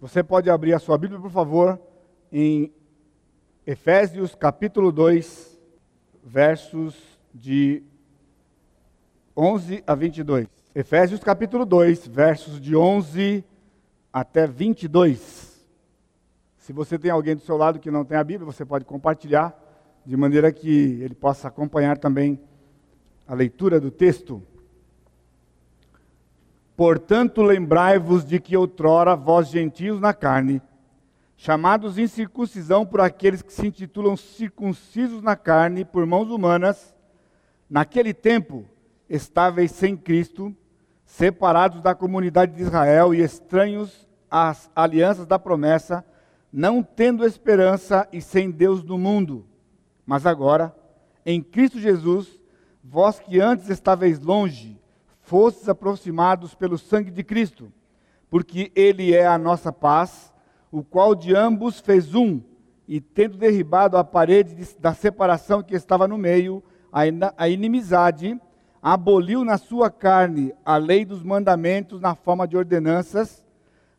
Você pode abrir a sua Bíblia, por favor, em Efésios capítulo 2, versos de 11 a 22. Efésios capítulo 2, versos de 11 até 22. Se você tem alguém do seu lado que não tem a Bíblia, você pode compartilhar, de maneira que ele possa acompanhar também a leitura do texto. Portanto, lembrai-vos de que outrora vós gentios na carne, chamados em circuncisão por aqueles que se intitulam circuncisos na carne por mãos humanas, naquele tempo estáveis sem Cristo, separados da comunidade de Israel e estranhos às alianças da promessa, não tendo esperança e sem Deus no mundo. Mas agora, em Cristo Jesus, vós que antes estáveis longe, fostes aproximados pelo sangue de Cristo, porque Ele é a nossa paz, o qual de ambos fez um, e tendo derribado a parede da separação que estava no meio, a inimizade, aboliu na sua carne a lei dos mandamentos na forma de ordenanças,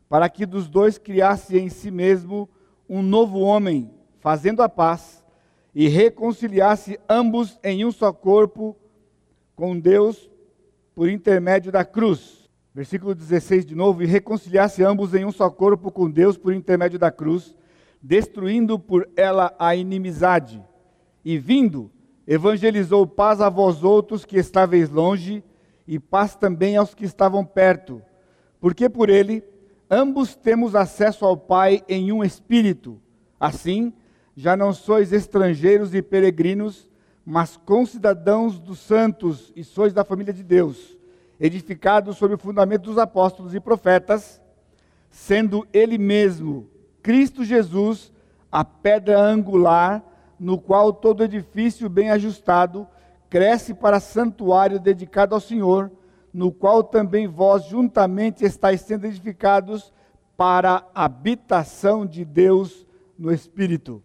para que dos dois criasse em si mesmo um novo homem, fazendo a paz, e reconciliasse ambos em um só corpo com Deus por intermédio da cruz. Versículo 16 de novo, e reconciliasse ambos em um só corpo com Deus por intermédio da cruz, destruindo por ela a inimizade. E vindo, evangelizou paz a vós outros que estáveis longe, e paz também aos que estavam perto, porque por ele ambos temos acesso ao Pai em um espírito. Assim, já não sois estrangeiros e peregrinos, mas concidadãos dos santos e sois da família de Deus, edificados sobre o fundamento dos apóstolos e profetas, sendo Ele mesmo, Cristo Jesus, a pedra angular, no qual todo edifício bem ajustado cresce para santuário dedicado ao Senhor, no qual também vós juntamente estáis sendo edificados para a habitação de Deus no Espírito.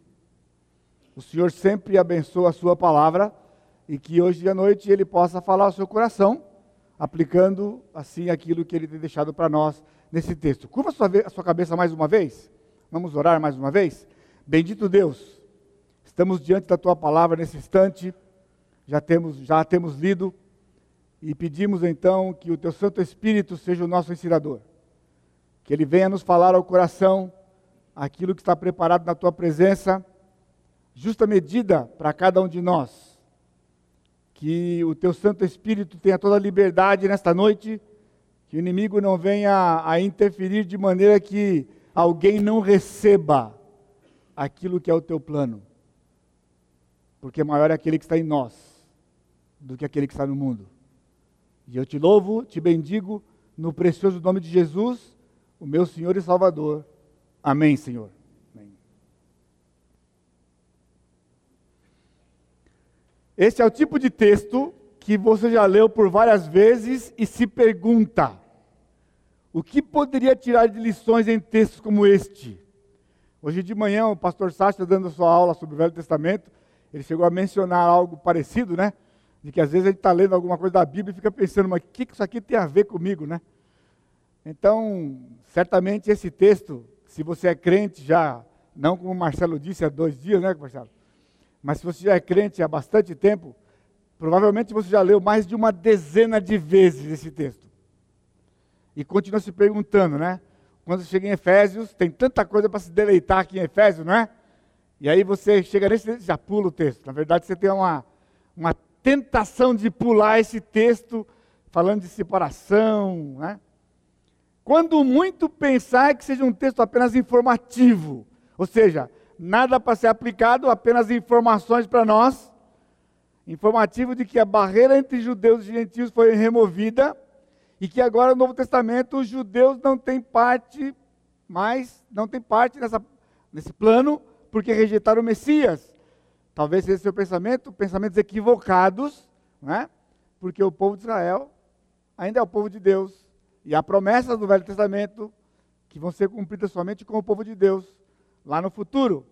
O Senhor sempre abençoa a sua palavra e que hoje à noite ele possa falar ao seu coração, aplicando assim aquilo que ele tem deixado para nós nesse texto. Curva a sua, a sua cabeça mais uma vez. Vamos orar mais uma vez. Bendito Deus, estamos diante da tua palavra nesse instante. Já temos, já temos lido e pedimos então que o teu Santo Espírito seja o nosso ensinador. Que ele venha nos falar ao coração aquilo que está preparado na tua presença justa medida para cada um de nós. Que o teu Santo Espírito tenha toda a liberdade nesta noite, que o inimigo não venha a interferir de maneira que alguém não receba aquilo que é o teu plano. Porque maior é aquele que está em nós do que aquele que está no mundo. E eu te louvo, te bendigo no precioso nome de Jesus, o meu Senhor e Salvador. Amém, Senhor. Esse é o tipo de texto que você já leu por várias vezes e se pergunta: o que poderia tirar de lições em textos como este? Hoje de manhã, o pastor Sasha, dando sua aula sobre o Velho Testamento, ele chegou a mencionar algo parecido, né? De que às vezes a gente está lendo alguma coisa da Bíblia e fica pensando, mas o que isso aqui tem a ver comigo, né? Então, certamente esse texto, se você é crente já, não como o Marcelo disse há dois dias, né, Marcelo? Mas se você já é crente há bastante tempo, provavelmente você já leu mais de uma dezena de vezes esse texto. E continua se perguntando, né? Quando chega em Efésios, tem tanta coisa para se deleitar aqui em Efésios, não é? E aí você chega nesse já pula o texto. Na verdade, você tem uma, uma tentação de pular esse texto falando de separação, né? Quando muito pensar que seja um texto apenas informativo, ou seja, nada para ser aplicado, apenas informações para nós. Informativo de que a barreira entre judeus e gentios foi removida e que agora no Novo Testamento os judeus não têm parte mais, não têm parte nessa, nesse plano porque rejeitaram o Messias. Talvez esse seu pensamento, pensamentos equivocados, né? porque o povo de Israel ainda é o povo de Deus. E há promessas do Velho Testamento que vão ser cumpridas somente com o povo de Deus lá no futuro.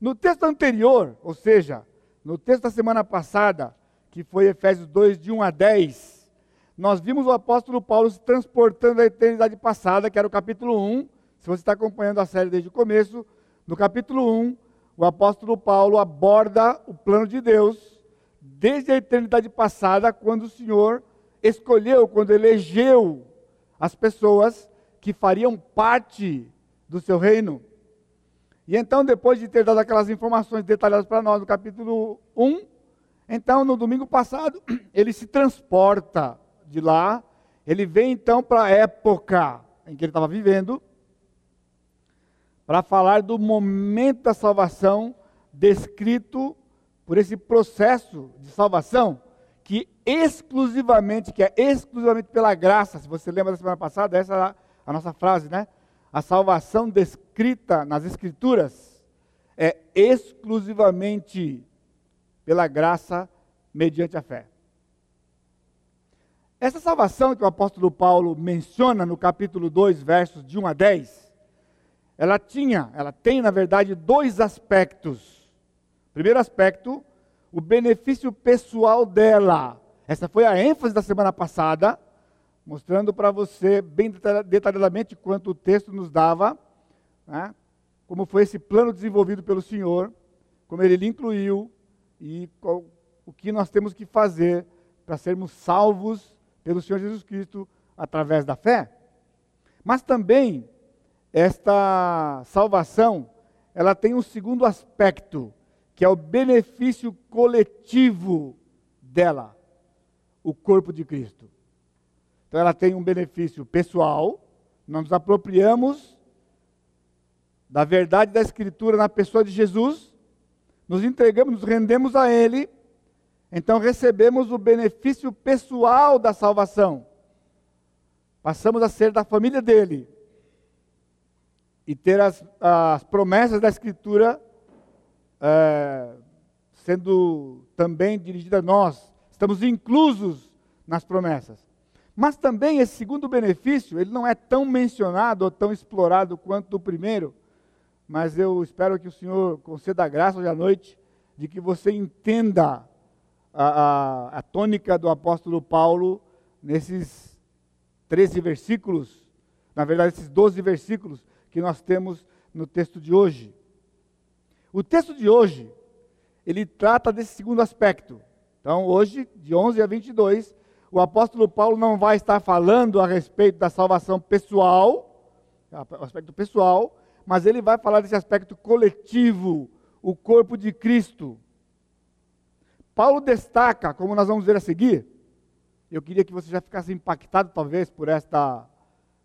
No texto anterior, ou seja, no texto da semana passada, que foi Efésios 2, de 1 a 10, nós vimos o apóstolo Paulo se transportando à eternidade passada, que era o capítulo 1. Se você está acompanhando a série desde o começo, no capítulo 1, o apóstolo Paulo aborda o plano de Deus desde a eternidade passada, quando o Senhor escolheu, quando elegeu as pessoas que fariam parte do seu reino. E então, depois de ter dado aquelas informações detalhadas para nós no capítulo 1, então no domingo passado, ele se transporta de lá, ele vem então para a época em que ele estava vivendo, para falar do momento da salvação descrito por esse processo de salvação que exclusivamente, que é exclusivamente pela graça. Se você lembra da semana passada, essa era a nossa frase, né? A salvação descrita nas escrituras é exclusivamente pela graça mediante a fé. Essa salvação que o apóstolo Paulo menciona no capítulo 2, versos de 1 a 10, ela tinha, ela tem, na verdade, dois aspectos. Primeiro aspecto, o benefício pessoal dela. Essa foi a ênfase da semana passada, mostrando para você bem detalhadamente quanto o texto nos dava, né? como foi esse plano desenvolvido pelo Senhor, como ele lhe incluiu e qual, o que nós temos que fazer para sermos salvos pelo Senhor Jesus Cristo através da fé. Mas também esta salvação, ela tem um segundo aspecto, que é o benefício coletivo dela, o corpo de Cristo. Então ela tem um benefício pessoal, nós nos apropriamos da verdade da Escritura na pessoa de Jesus, nos entregamos, nos rendemos a Ele, então recebemos o benefício pessoal da salvação. Passamos a ser da família dele. E ter as, as promessas da Escritura é, sendo também dirigidas a nós. Estamos inclusos nas promessas. Mas também esse segundo benefício, ele não é tão mencionado ou tão explorado quanto o primeiro. Mas eu espero que o Senhor conceda a graça hoje à noite de que você entenda a, a, a tônica do apóstolo Paulo nesses 13 versículos, na verdade, esses 12 versículos que nós temos no texto de hoje. O texto de hoje, ele trata desse segundo aspecto. Então, hoje, de 11 a 22, o apóstolo Paulo não vai estar falando a respeito da salvação pessoal, o aspecto pessoal, mas ele vai falar desse aspecto coletivo, o corpo de Cristo. Paulo destaca, como nós vamos ver a seguir, eu queria que você já ficasse impactado talvez por esta,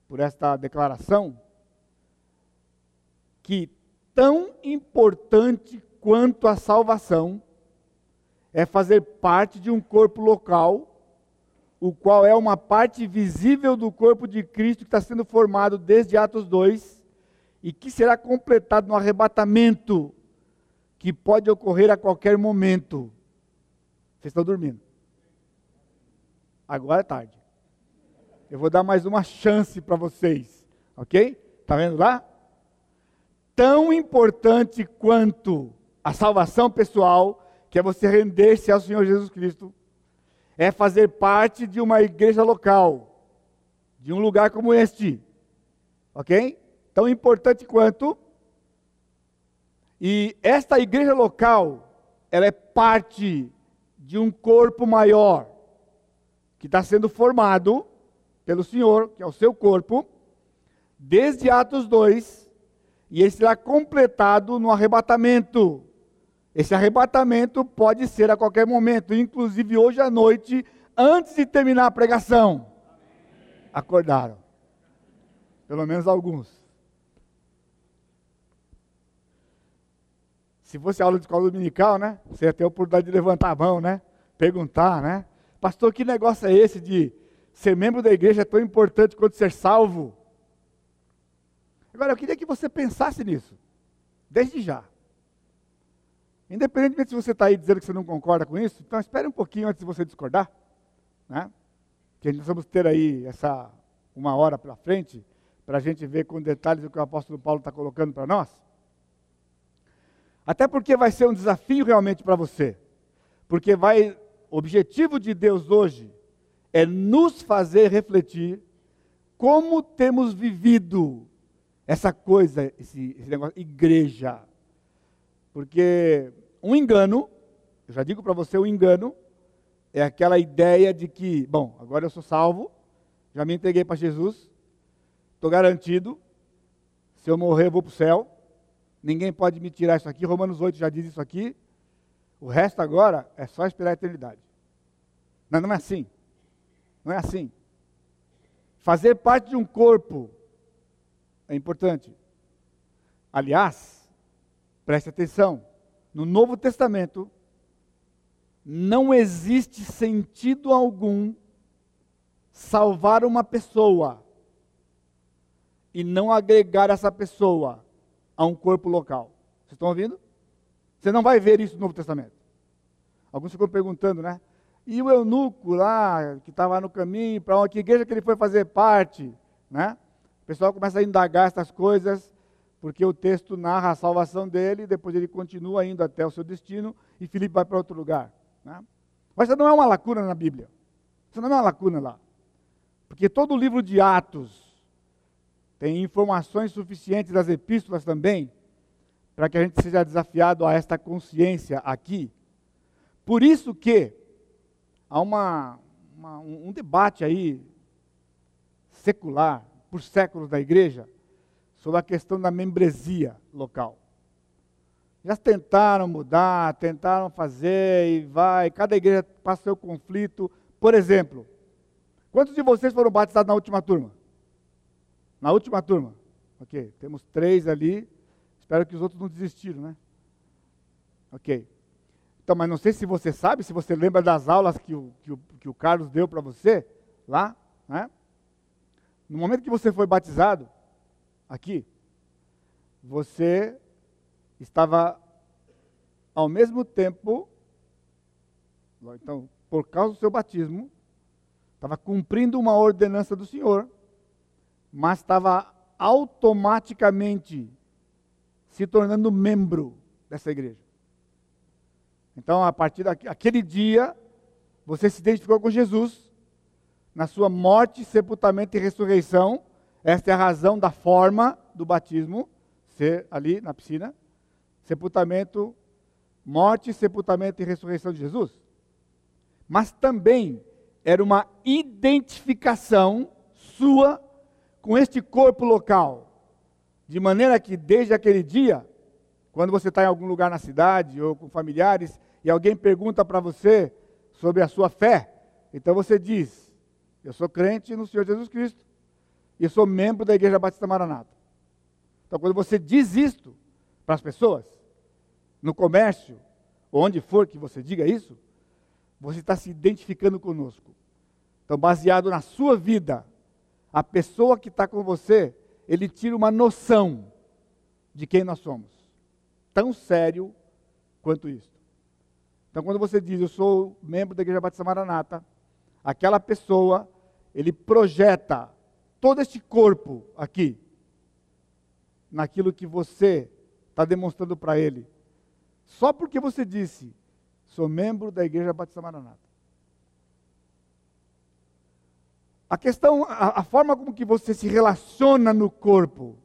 por esta declaração, que tão importante quanto a salvação é fazer parte de um corpo local, o qual é uma parte visível do corpo de Cristo que está sendo formado desde Atos 2 e que será completado no arrebatamento que pode ocorrer a qualquer momento. Vocês estão dormindo. Agora é tarde. Eu vou dar mais uma chance para vocês. Ok? Está vendo lá? Tão importante quanto a salvação pessoal, que é você render-se ao Senhor Jesus Cristo, é fazer parte de uma igreja local, de um lugar como este. Ok? Tão importante quanto. E esta igreja local, ela é parte de um corpo maior, que está sendo formado pelo Senhor, que é o seu corpo, desde Atos 2, e ele será completado no arrebatamento. Esse arrebatamento pode ser a qualquer momento, inclusive hoje à noite, antes de terminar a pregação. Acordaram. Pelo menos alguns. Se fosse aula de escola dominical, né? Você ia ter a oportunidade de levantar a mão, né? Perguntar, né? Pastor, que negócio é esse de ser membro da igreja é tão importante quanto ser salvo? Agora, eu queria que você pensasse nisso, desde já. Independentemente se você está aí dizendo que você não concorda com isso, então espere um pouquinho antes de você discordar, né? Que nós vamos ter aí essa uma hora pela frente para a gente ver com detalhes o que o apóstolo Paulo está colocando para nós. Até porque vai ser um desafio realmente para você. Porque vai, o objetivo de Deus hoje é nos fazer refletir como temos vivido essa coisa, esse, esse negócio, igreja. Porque um engano, eu já digo para você, o um engano é aquela ideia de que, bom, agora eu sou salvo, já me entreguei para Jesus, estou garantido, se eu morrer eu vou para o céu, ninguém pode me tirar isso aqui, Romanos 8 já diz isso aqui, o resto agora é só esperar a eternidade. Não, não é assim. Não é assim. Fazer parte de um corpo é importante. Aliás, preste atenção, no Novo Testamento não existe sentido algum salvar uma pessoa e não agregar essa pessoa a um corpo local. Vocês estão ouvindo? Você não vai ver isso no Novo Testamento. Alguns ficam perguntando, né? E o eunuco lá, que estava no caminho, para que igreja que ele foi fazer parte, né? O pessoal começa a indagar essas coisas, porque o texto narra a salvação dele, depois ele continua indo até o seu destino, e Filipe vai para outro lugar. Né? Mas isso não é uma lacuna na Bíblia. Isso não é uma lacuna lá. Porque todo o livro de Atos tem informações suficientes das epístolas também, para que a gente seja desafiado a esta consciência aqui. Por isso que há uma, uma, um debate aí secular, por séculos da igreja, sobre a questão da membresia local. Já tentaram mudar, tentaram fazer e vai, cada igreja passa seu conflito. Por exemplo, quantos de vocês foram batizados na última turma? Na última turma? Ok, temos três ali. Espero que os outros não desistiram, né? Ok. Então, mas não sei se você sabe, se você lembra das aulas que o, que o, que o Carlos deu para você lá, né? No momento que você foi batizado, aqui, você estava ao mesmo tempo, então, por causa do seu batismo, estava cumprindo uma ordenança do Senhor, mas estava automaticamente se tornando membro dessa igreja. Então, a partir daquele dia, você se identificou com Jesus, na sua morte, sepultamento e ressurreição. Esta é a razão da forma do batismo, ser ali na piscina. Sepultamento, morte, sepultamento e ressurreição de Jesus. Mas também era uma identificação sua com este corpo local. De maneira que desde aquele dia, quando você está em algum lugar na cidade ou com familiares e alguém pergunta para você sobre a sua fé, então você diz: eu sou crente no Senhor Jesus Cristo. E sou membro da Igreja Batista Maranata. Então, quando você diz isto para as pessoas, no comércio, onde for que você diga isso, você está se identificando conosco. Então, baseado na sua vida, a pessoa que está com você, ele tira uma noção de quem nós somos. Tão sério quanto isso. Então, quando você diz, eu sou membro da Igreja Batista Maranata, aquela pessoa, ele projeta todo este corpo aqui, naquilo que você está demonstrando para ele, só porque você disse, sou membro da Igreja Batista Maranata. A questão, a, a forma como que você se relaciona no corpo,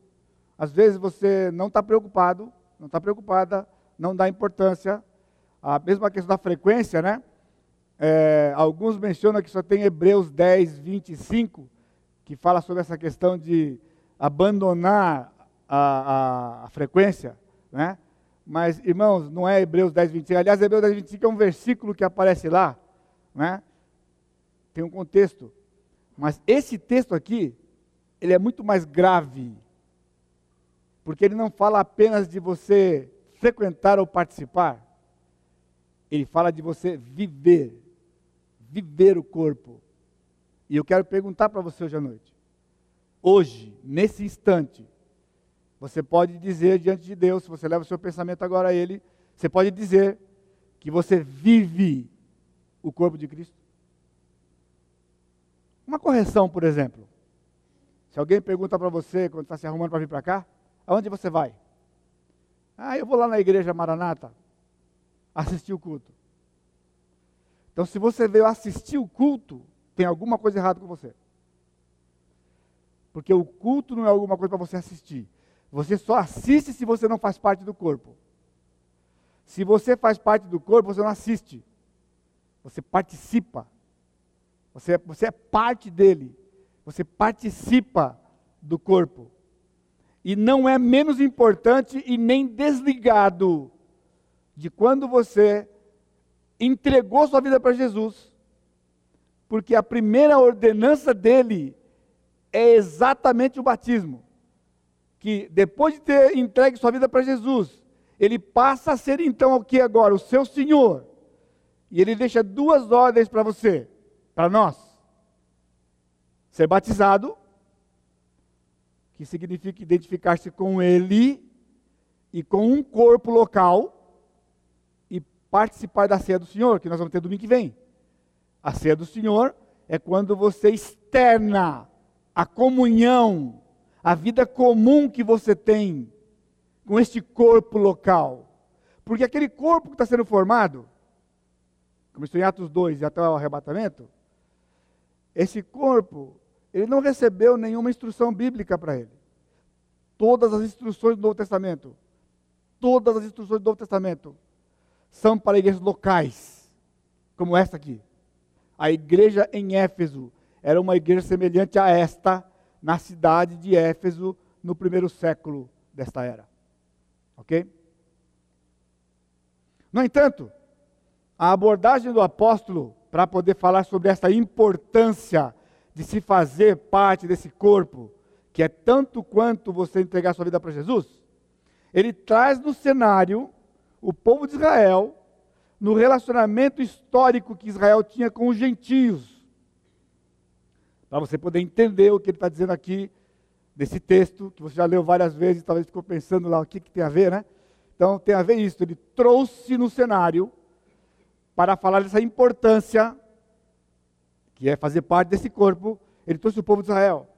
às vezes você não está preocupado, não está preocupada, não dá importância. A mesma questão da frequência, né? É, alguns mencionam que só tem Hebreus 10, 25, que fala sobre essa questão de abandonar a, a, a frequência, né? Mas, irmãos, não é Hebreus 10, 25. Aliás, Hebreus 10, 25 é um versículo que aparece lá, né? Tem um contexto. Mas esse texto aqui, ele é muito mais grave. Porque ele não fala apenas de você frequentar ou participar. Ele fala de você viver viver o corpo. E eu quero perguntar para você hoje à noite. Hoje, nesse instante, você pode dizer diante de Deus, se você leva o seu pensamento agora a Ele, você pode dizer que você vive o corpo de Cristo? Uma correção, por exemplo. Se alguém pergunta para você, quando está se arrumando para vir para cá, aonde você vai? Ah, eu vou lá na igreja Maranata assistir o culto. Então, se você veio assistir o culto, tem alguma coisa errada com você. Porque o culto não é alguma coisa para você assistir. Você só assiste se você não faz parte do corpo. Se você faz parte do corpo, você não assiste. Você participa. Você, você é parte dele. Você participa do corpo. E não é menos importante e nem desligado de quando você entregou sua vida para Jesus, porque a primeira ordenança dele é exatamente o batismo. Que depois de ter entregue sua vida para Jesus, ele passa a ser então o que agora? O seu Senhor. E ele deixa duas ordens para você, para nós: ser batizado, que significa identificar-se com Ele e com um corpo local, e participar da ceia do Senhor, que nós vamos ter domingo que vem. A ceia do Senhor é quando você externa a comunhão, a vida comum que você tem com este corpo local. Porque aquele corpo que está sendo formado, começou em Atos 2 e até o arrebatamento, esse corpo, ele não recebeu nenhuma instrução bíblica para ele. Todas as instruções do Novo Testamento, todas as instruções do Novo Testamento, são para igrejas locais, como esta aqui. A igreja em Éfeso era uma igreja semelhante a esta, na cidade de Éfeso, no primeiro século desta era. Ok? No entanto, a abordagem do apóstolo para poder falar sobre essa importância de se fazer parte desse corpo, que é tanto quanto você entregar sua vida para Jesus, ele traz no cenário o povo de Israel no relacionamento histórico que Israel tinha com os gentios. Para você poder entender o que ele está dizendo aqui, desse texto, que você já leu várias vezes, talvez ficou pensando lá o que, que tem a ver, né? Então tem a ver isso. Ele trouxe no cenário para falar dessa importância, que é fazer parte desse corpo, ele trouxe o povo de Israel.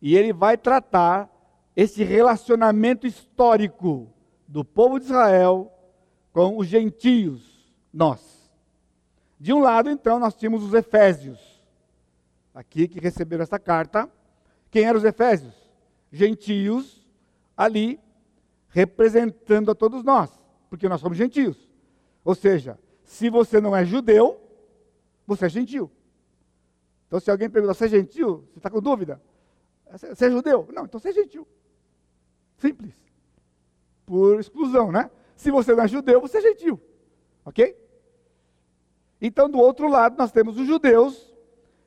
E ele vai tratar esse relacionamento histórico do povo de Israel com os gentios, nós. De um lado, então, nós tínhamos os efésios, aqui que receberam essa carta. Quem eram os efésios? Gentios, ali, representando a todos nós, porque nós somos gentios. Ou seja, se você não é judeu, você é gentil. Então, se alguém pergunta, você é gentil? Você está com dúvida? Você é judeu? Não, então você é gentil. Simples. Por exclusão, né? Se você não é judeu, você é gentil. Ok? Então, do outro lado, nós temos os judeus,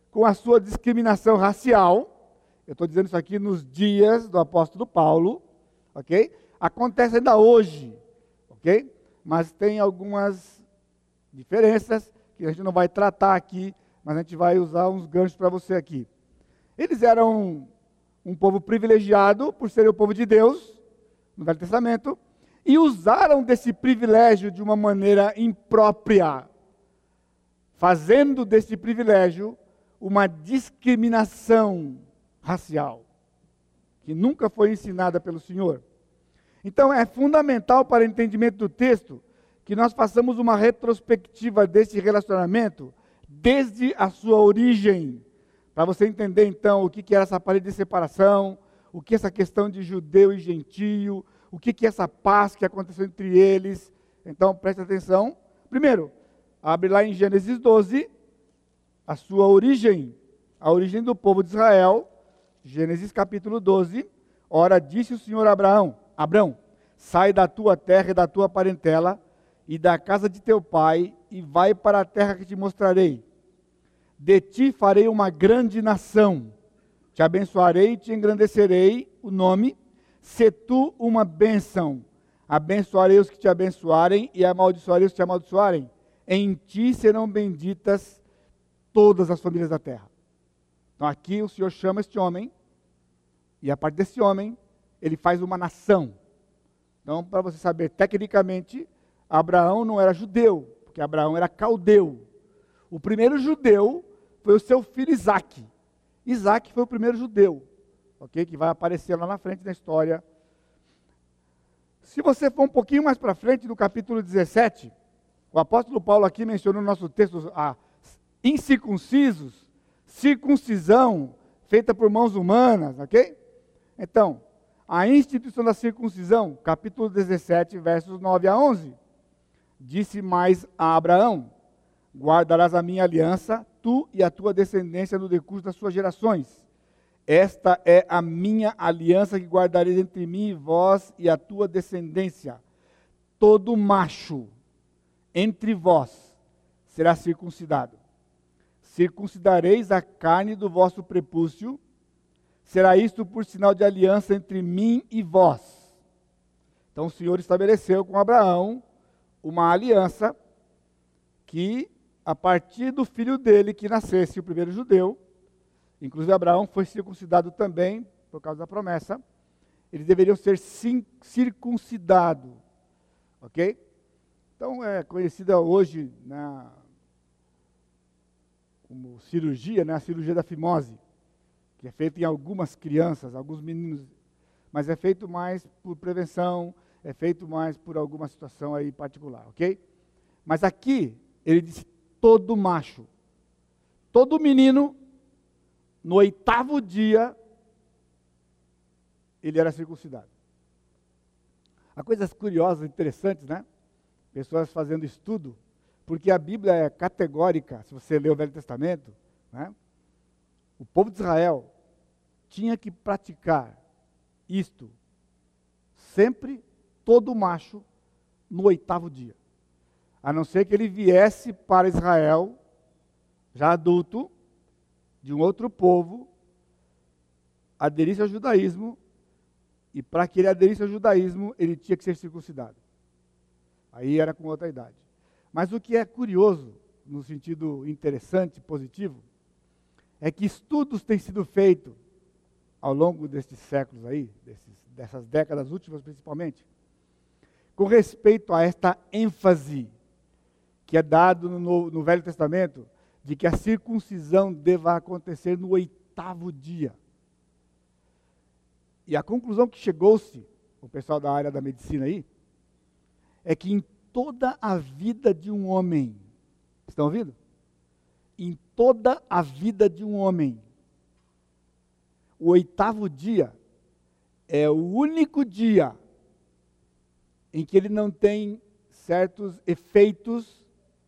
com a sua discriminação racial. Eu estou dizendo isso aqui nos dias do apóstolo Paulo. Ok? Acontece ainda hoje. Ok? Mas tem algumas diferenças que a gente não vai tratar aqui, mas a gente vai usar uns ganchos para você aqui. Eles eram um povo privilegiado por serem o povo de Deus, no Velho Testamento, e usaram desse privilégio de uma maneira imprópria, fazendo desse privilégio uma discriminação racial, que nunca foi ensinada pelo Senhor. Então é fundamental para o entendimento do texto que nós façamos uma retrospectiva desse relacionamento desde a sua origem, para você entender então o que era essa parede de separação, o que essa questão de judeu e gentio, o que, que é essa paz que aconteceu entre eles. Então, preste atenção. Primeiro, abre lá em Gênesis 12, a sua origem, a origem do povo de Israel. Gênesis capítulo 12. Ora, disse o Senhor a Abraão: Abraão, sai da tua terra e da tua parentela e da casa de teu pai e vai para a terra que te mostrarei. De ti farei uma grande nação. Te abençoarei e te engrandecerei o nome se tu uma bênção, abençoarei os que te abençoarem e amaldiçoarei os que te amaldiçoarem. Em ti serão benditas todas as famílias da terra. Então aqui o Senhor chama este homem, e a partir desse homem, ele faz uma nação. Então, para você saber, tecnicamente, Abraão não era judeu, porque Abraão era caldeu. O primeiro judeu foi o seu filho Isaac. Isaac foi o primeiro judeu ok? Que vai aparecer lá na frente da história. Se você for um pouquinho mais para frente, no capítulo 17, o apóstolo Paulo aqui menciona no nosso texto a incircuncisos, circuncisão feita por mãos humanas, ok? Então, a instituição da circuncisão, capítulo 17, versos 9 a 11. Disse mais a Abraão: Guardarás a minha aliança, tu e a tua descendência no decurso das suas gerações. Esta é a minha aliança que guardarei entre mim e vós e a tua descendência. Todo macho entre vós será circuncidado. Circuncidareis a carne do vosso prepúcio será isto por sinal de aliança entre mim e vós. Então o Senhor estabeleceu com Abraão uma aliança que, a partir do filho dele que nascesse, o primeiro judeu, inclusive Abraão foi circuncidado também, por causa da promessa, eles deveriam ser circuncidados. Ok? Então é conhecida hoje na, como cirurgia, né, a cirurgia da fimose que é feito em algumas crianças, alguns meninos, mas é feito mais por prevenção, é feito mais por alguma situação aí particular, ok? Mas aqui, ele disse todo macho, todo menino, no oitavo dia, ele era circuncidado. Há coisas curiosas, interessantes, né? Pessoas fazendo estudo, porque a Bíblia é categórica, se você ler o Velho Testamento, né? O povo de Israel tinha que praticar isto sempre, todo macho, no oitavo dia. A não ser que ele viesse para Israel, já adulto, de um outro povo, aderisse ao judaísmo, e para que ele aderisse ao judaísmo, ele tinha que ser circuncidado. Aí era com outra idade. Mas o que é curioso, no sentido interessante, positivo, é que estudos têm sido feitos ao longo destes séculos aí, desses, dessas décadas últimas principalmente, com respeito a esta ênfase que é dado no, no Velho Testamento de que a circuncisão deva acontecer no oitavo dia. E a conclusão que chegou-se, o pessoal da área da medicina aí, é que em toda a vida de um homem, estão ouvindo? em toda a vida de um homem. O oitavo dia é o único dia em que ele não tem certos efeitos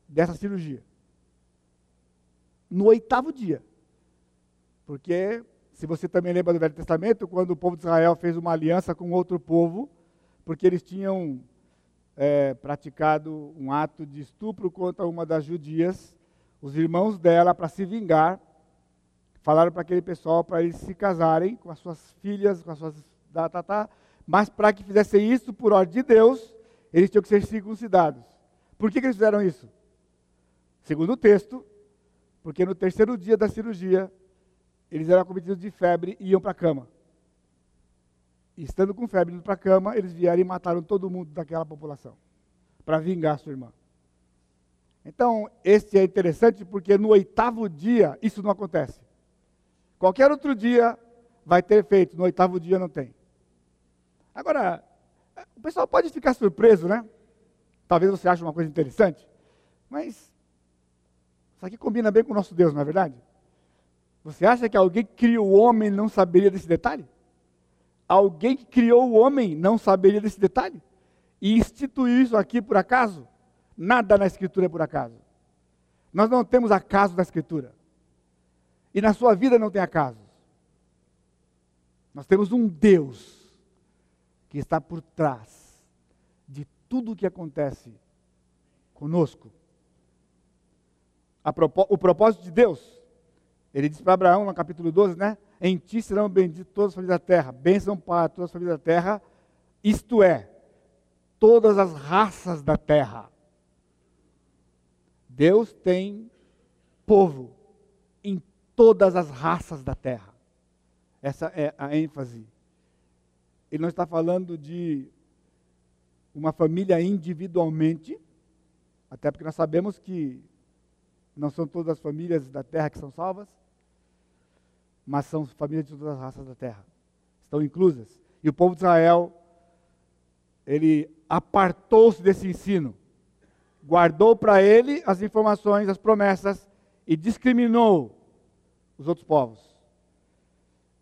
dessa cirurgia. No oitavo dia. Porque, se você também lembra do Velho Testamento, quando o povo de Israel fez uma aliança com outro povo, porque eles tinham é, praticado um ato de estupro contra uma das judias, os irmãos dela, para se vingar, falaram para aquele pessoal para eles se casarem com as suas filhas, com as suas datatá, mas para que fizessem isso por ordem de Deus, eles tinham que ser circuncidados. Por que, que eles fizeram isso? Segundo o texto, porque no terceiro dia da cirurgia, eles eram acometidos de febre e iam para a cama. E estando com febre indo para a cama, eles vieram e mataram todo mundo daquela população, para vingar sua irmã. Então, esse é interessante porque no oitavo dia isso não acontece. Qualquer outro dia vai ter feito, no oitavo dia não tem. Agora, o pessoal pode ficar surpreso, né? Talvez você ache uma coisa interessante, mas isso aqui combina bem com o nosso Deus, não é verdade? Você acha que alguém que criou o homem não saberia desse detalhe? Alguém que criou o homem não saberia desse detalhe? E instituiu isso aqui por acaso? Nada na Escritura é por acaso. Nós não temos acaso na Escritura. E na sua vida não tem acasos. Nós temos um Deus que está por trás de tudo o que acontece conosco. O propósito de Deus, ele diz para Abraão no capítulo 12, né? Em ti serão benditas todas as famílias da terra, bênção para todas as famílias da terra, isto é, todas as raças da terra. Deus tem povo em todas as raças da terra. Essa é a ênfase. Ele não está falando de uma família individualmente, até porque nós sabemos que não são todas as famílias da terra que são salvas, mas são famílias de todas as raças da terra. Estão inclusas. E o povo de Israel, ele apartou-se desse ensino guardou para ele as informações, as promessas e discriminou os outros povos.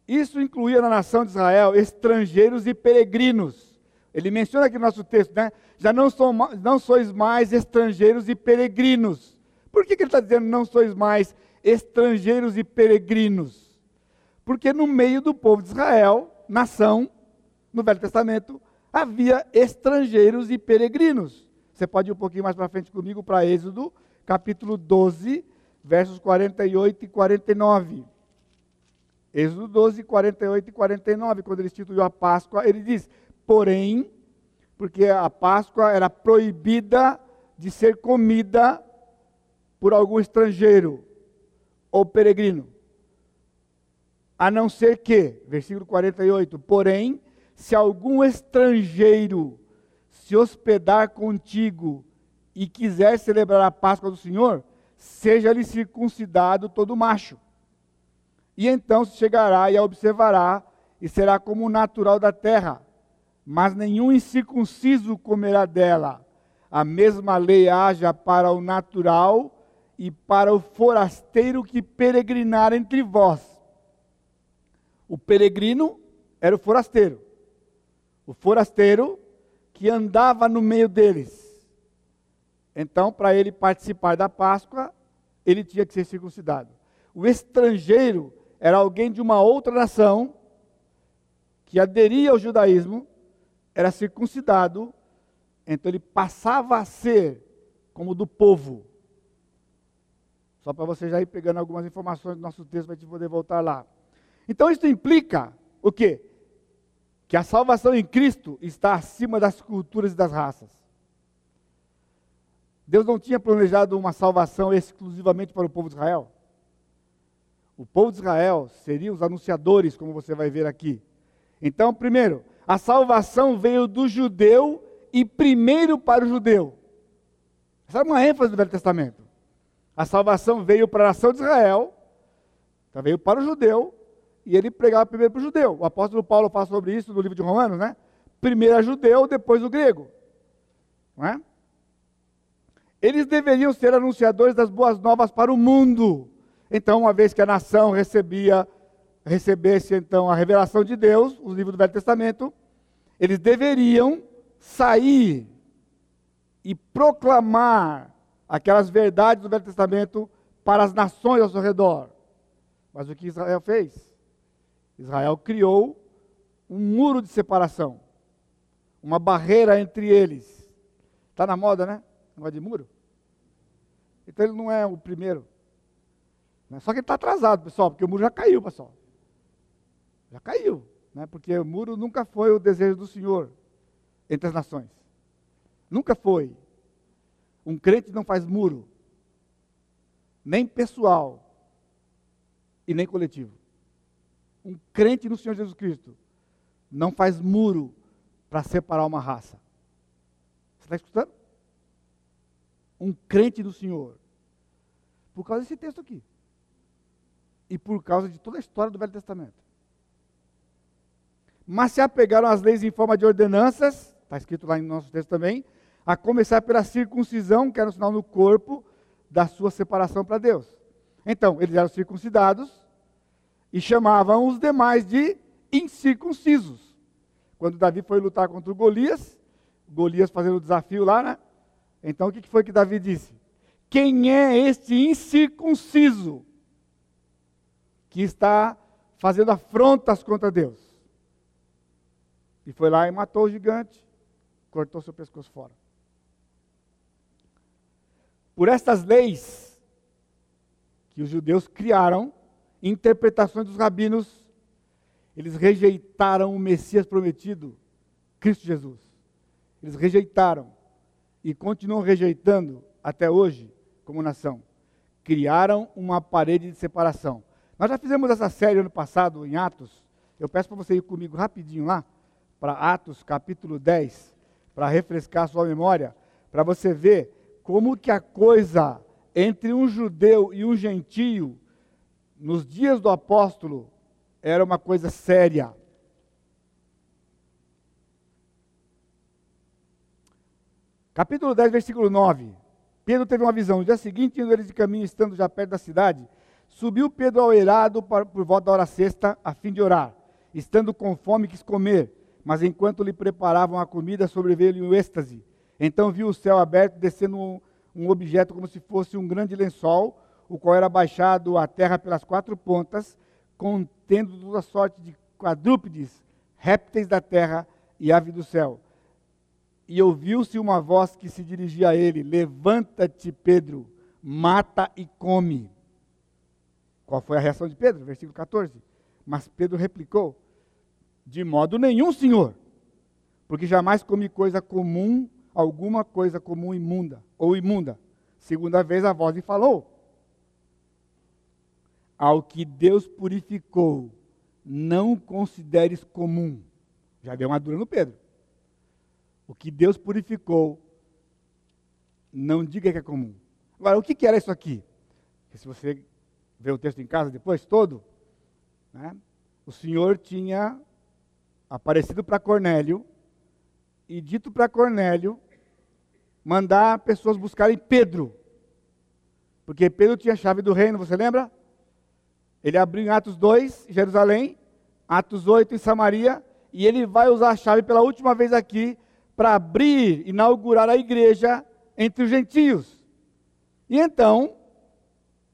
Isso incluía na nação de Israel estrangeiros e peregrinos. Ele menciona aqui no nosso texto, né? Já não, sou, não sois mais estrangeiros e peregrinos. Por que, que ele está dizendo não sois mais estrangeiros e peregrinos? Porque no meio do povo de Israel, nação, no Velho Testamento, havia estrangeiros e peregrinos. Você pode ir um pouquinho mais para frente comigo para Êxodo, capítulo 12, versos 48 e 49. Êxodo 12, 48 e 49, quando ele instituiu a Páscoa, ele diz: Porém, porque a Páscoa era proibida de ser comida por algum estrangeiro ou peregrino. A não ser que, versículo 48, porém, se algum estrangeiro se hospedar contigo e quiser celebrar a Páscoa do Senhor, seja-lhe circuncidado todo macho. E então se chegará e a observará, e será como natural da terra. Mas nenhum incircunciso comerá dela. A mesma lei haja para o natural e para o forasteiro que peregrinar entre vós. O peregrino era o forasteiro. O forasteiro que andava no meio deles. Então, para ele participar da Páscoa, ele tinha que ser circuncidado. O estrangeiro era alguém de uma outra nação que aderia ao judaísmo, era circuncidado, então ele passava a ser como do povo. Só para você já ir pegando algumas informações do nosso texto para a gente poder voltar lá. Então isso implica o quê? Que a salvação em Cristo está acima das culturas e das raças. Deus não tinha planejado uma salvação exclusivamente para o povo de Israel. O povo de Israel seriam os anunciadores, como você vai ver aqui. Então, primeiro, a salvação veio do judeu e primeiro para o judeu. Essa é uma ênfase do Velho Testamento. A salvação veio para a nação de Israel, então veio para o judeu, e ele pregava primeiro para o judeu. O apóstolo Paulo fala sobre isso no livro de Romanos, né? Primeiro é judeu, depois o grego. Não é? Eles deveriam ser anunciadores das boas novas para o mundo. Então, uma vez que a nação recebia, recebesse então a revelação de Deus, os livros do Velho Testamento, eles deveriam sair e proclamar aquelas verdades do Velho Testamento para as nações ao seu redor. Mas o que Israel fez? Israel criou um muro de separação, uma barreira entre eles. Está na moda, né? Negócio de muro. Então ele não é o primeiro. Né? Só que ele está atrasado, pessoal, porque o muro já caiu, pessoal. Já caiu. Né? Porque o muro nunca foi o desejo do Senhor entre as nações. Nunca foi. Um crente não faz muro, nem pessoal e nem coletivo. Um crente no Senhor Jesus Cristo não faz muro para separar uma raça. Você está escutando? Um crente do Senhor. Por causa desse texto aqui e por causa de toda a história do Velho Testamento. Mas se apegaram às leis em forma de ordenanças, está escrito lá em nosso texto também, a começar pela circuncisão, que era um sinal no corpo da sua separação para Deus. Então, eles eram circuncidados e chamavam os demais de incircuncisos. Quando Davi foi lutar contra o Golias, Golias fazendo o desafio lá, né? Então o que foi que Davi disse? Quem é este incircunciso que está fazendo afrontas contra Deus. E foi lá e matou o gigante, cortou seu pescoço fora. Por estas leis que os judeus criaram, interpretações dos rabinos, eles rejeitaram o Messias prometido, Cristo Jesus. Eles rejeitaram e continuam rejeitando até hoje como nação. Criaram uma parede de separação. Nós já fizemos essa série ano passado em Atos. Eu peço para você ir comigo rapidinho lá, para Atos capítulo 10, para refrescar sua memória, para você ver como que a coisa entre um judeu e um gentio, nos dias do apóstolo, era uma coisa séria. Capítulo 10, versículo 9. Pedro teve uma visão. No dia seguinte, indo eles de caminho, estando já perto da cidade, Subiu Pedro ao eirado por volta da hora sexta, a fim de orar. Estando com fome, quis comer, mas enquanto lhe preparavam a comida, sobreveio-lhe um êxtase. Então viu o céu aberto, descendo um, um objeto como se fosse um grande lençol, o qual era baixado à terra pelas quatro pontas, contendo toda sorte de quadrúpedes, répteis da terra e ave do céu. E ouviu-se uma voz que se dirigia a ele: Levanta-te, Pedro, mata e come. Qual foi a reação de Pedro? Versículo 14. Mas Pedro replicou: De modo nenhum, Senhor, porque jamais comi coisa comum, alguma coisa comum imunda ou imunda. Segunda vez a voz lhe falou: Ao que Deus purificou, não consideres comum. Já deu uma dura no Pedro. O que Deus purificou, não diga que é comum. Agora, o que, que era isso aqui? se você ver o texto em casa depois, todo, né, o Senhor tinha aparecido para Cornélio e dito para Cornélio mandar pessoas buscarem Pedro. Porque Pedro tinha a chave do reino, você lembra? Ele abriu em Atos 2, em Jerusalém, Atos 8 em Samaria, e ele vai usar a chave pela última vez aqui para abrir, inaugurar a igreja entre os gentios. E então,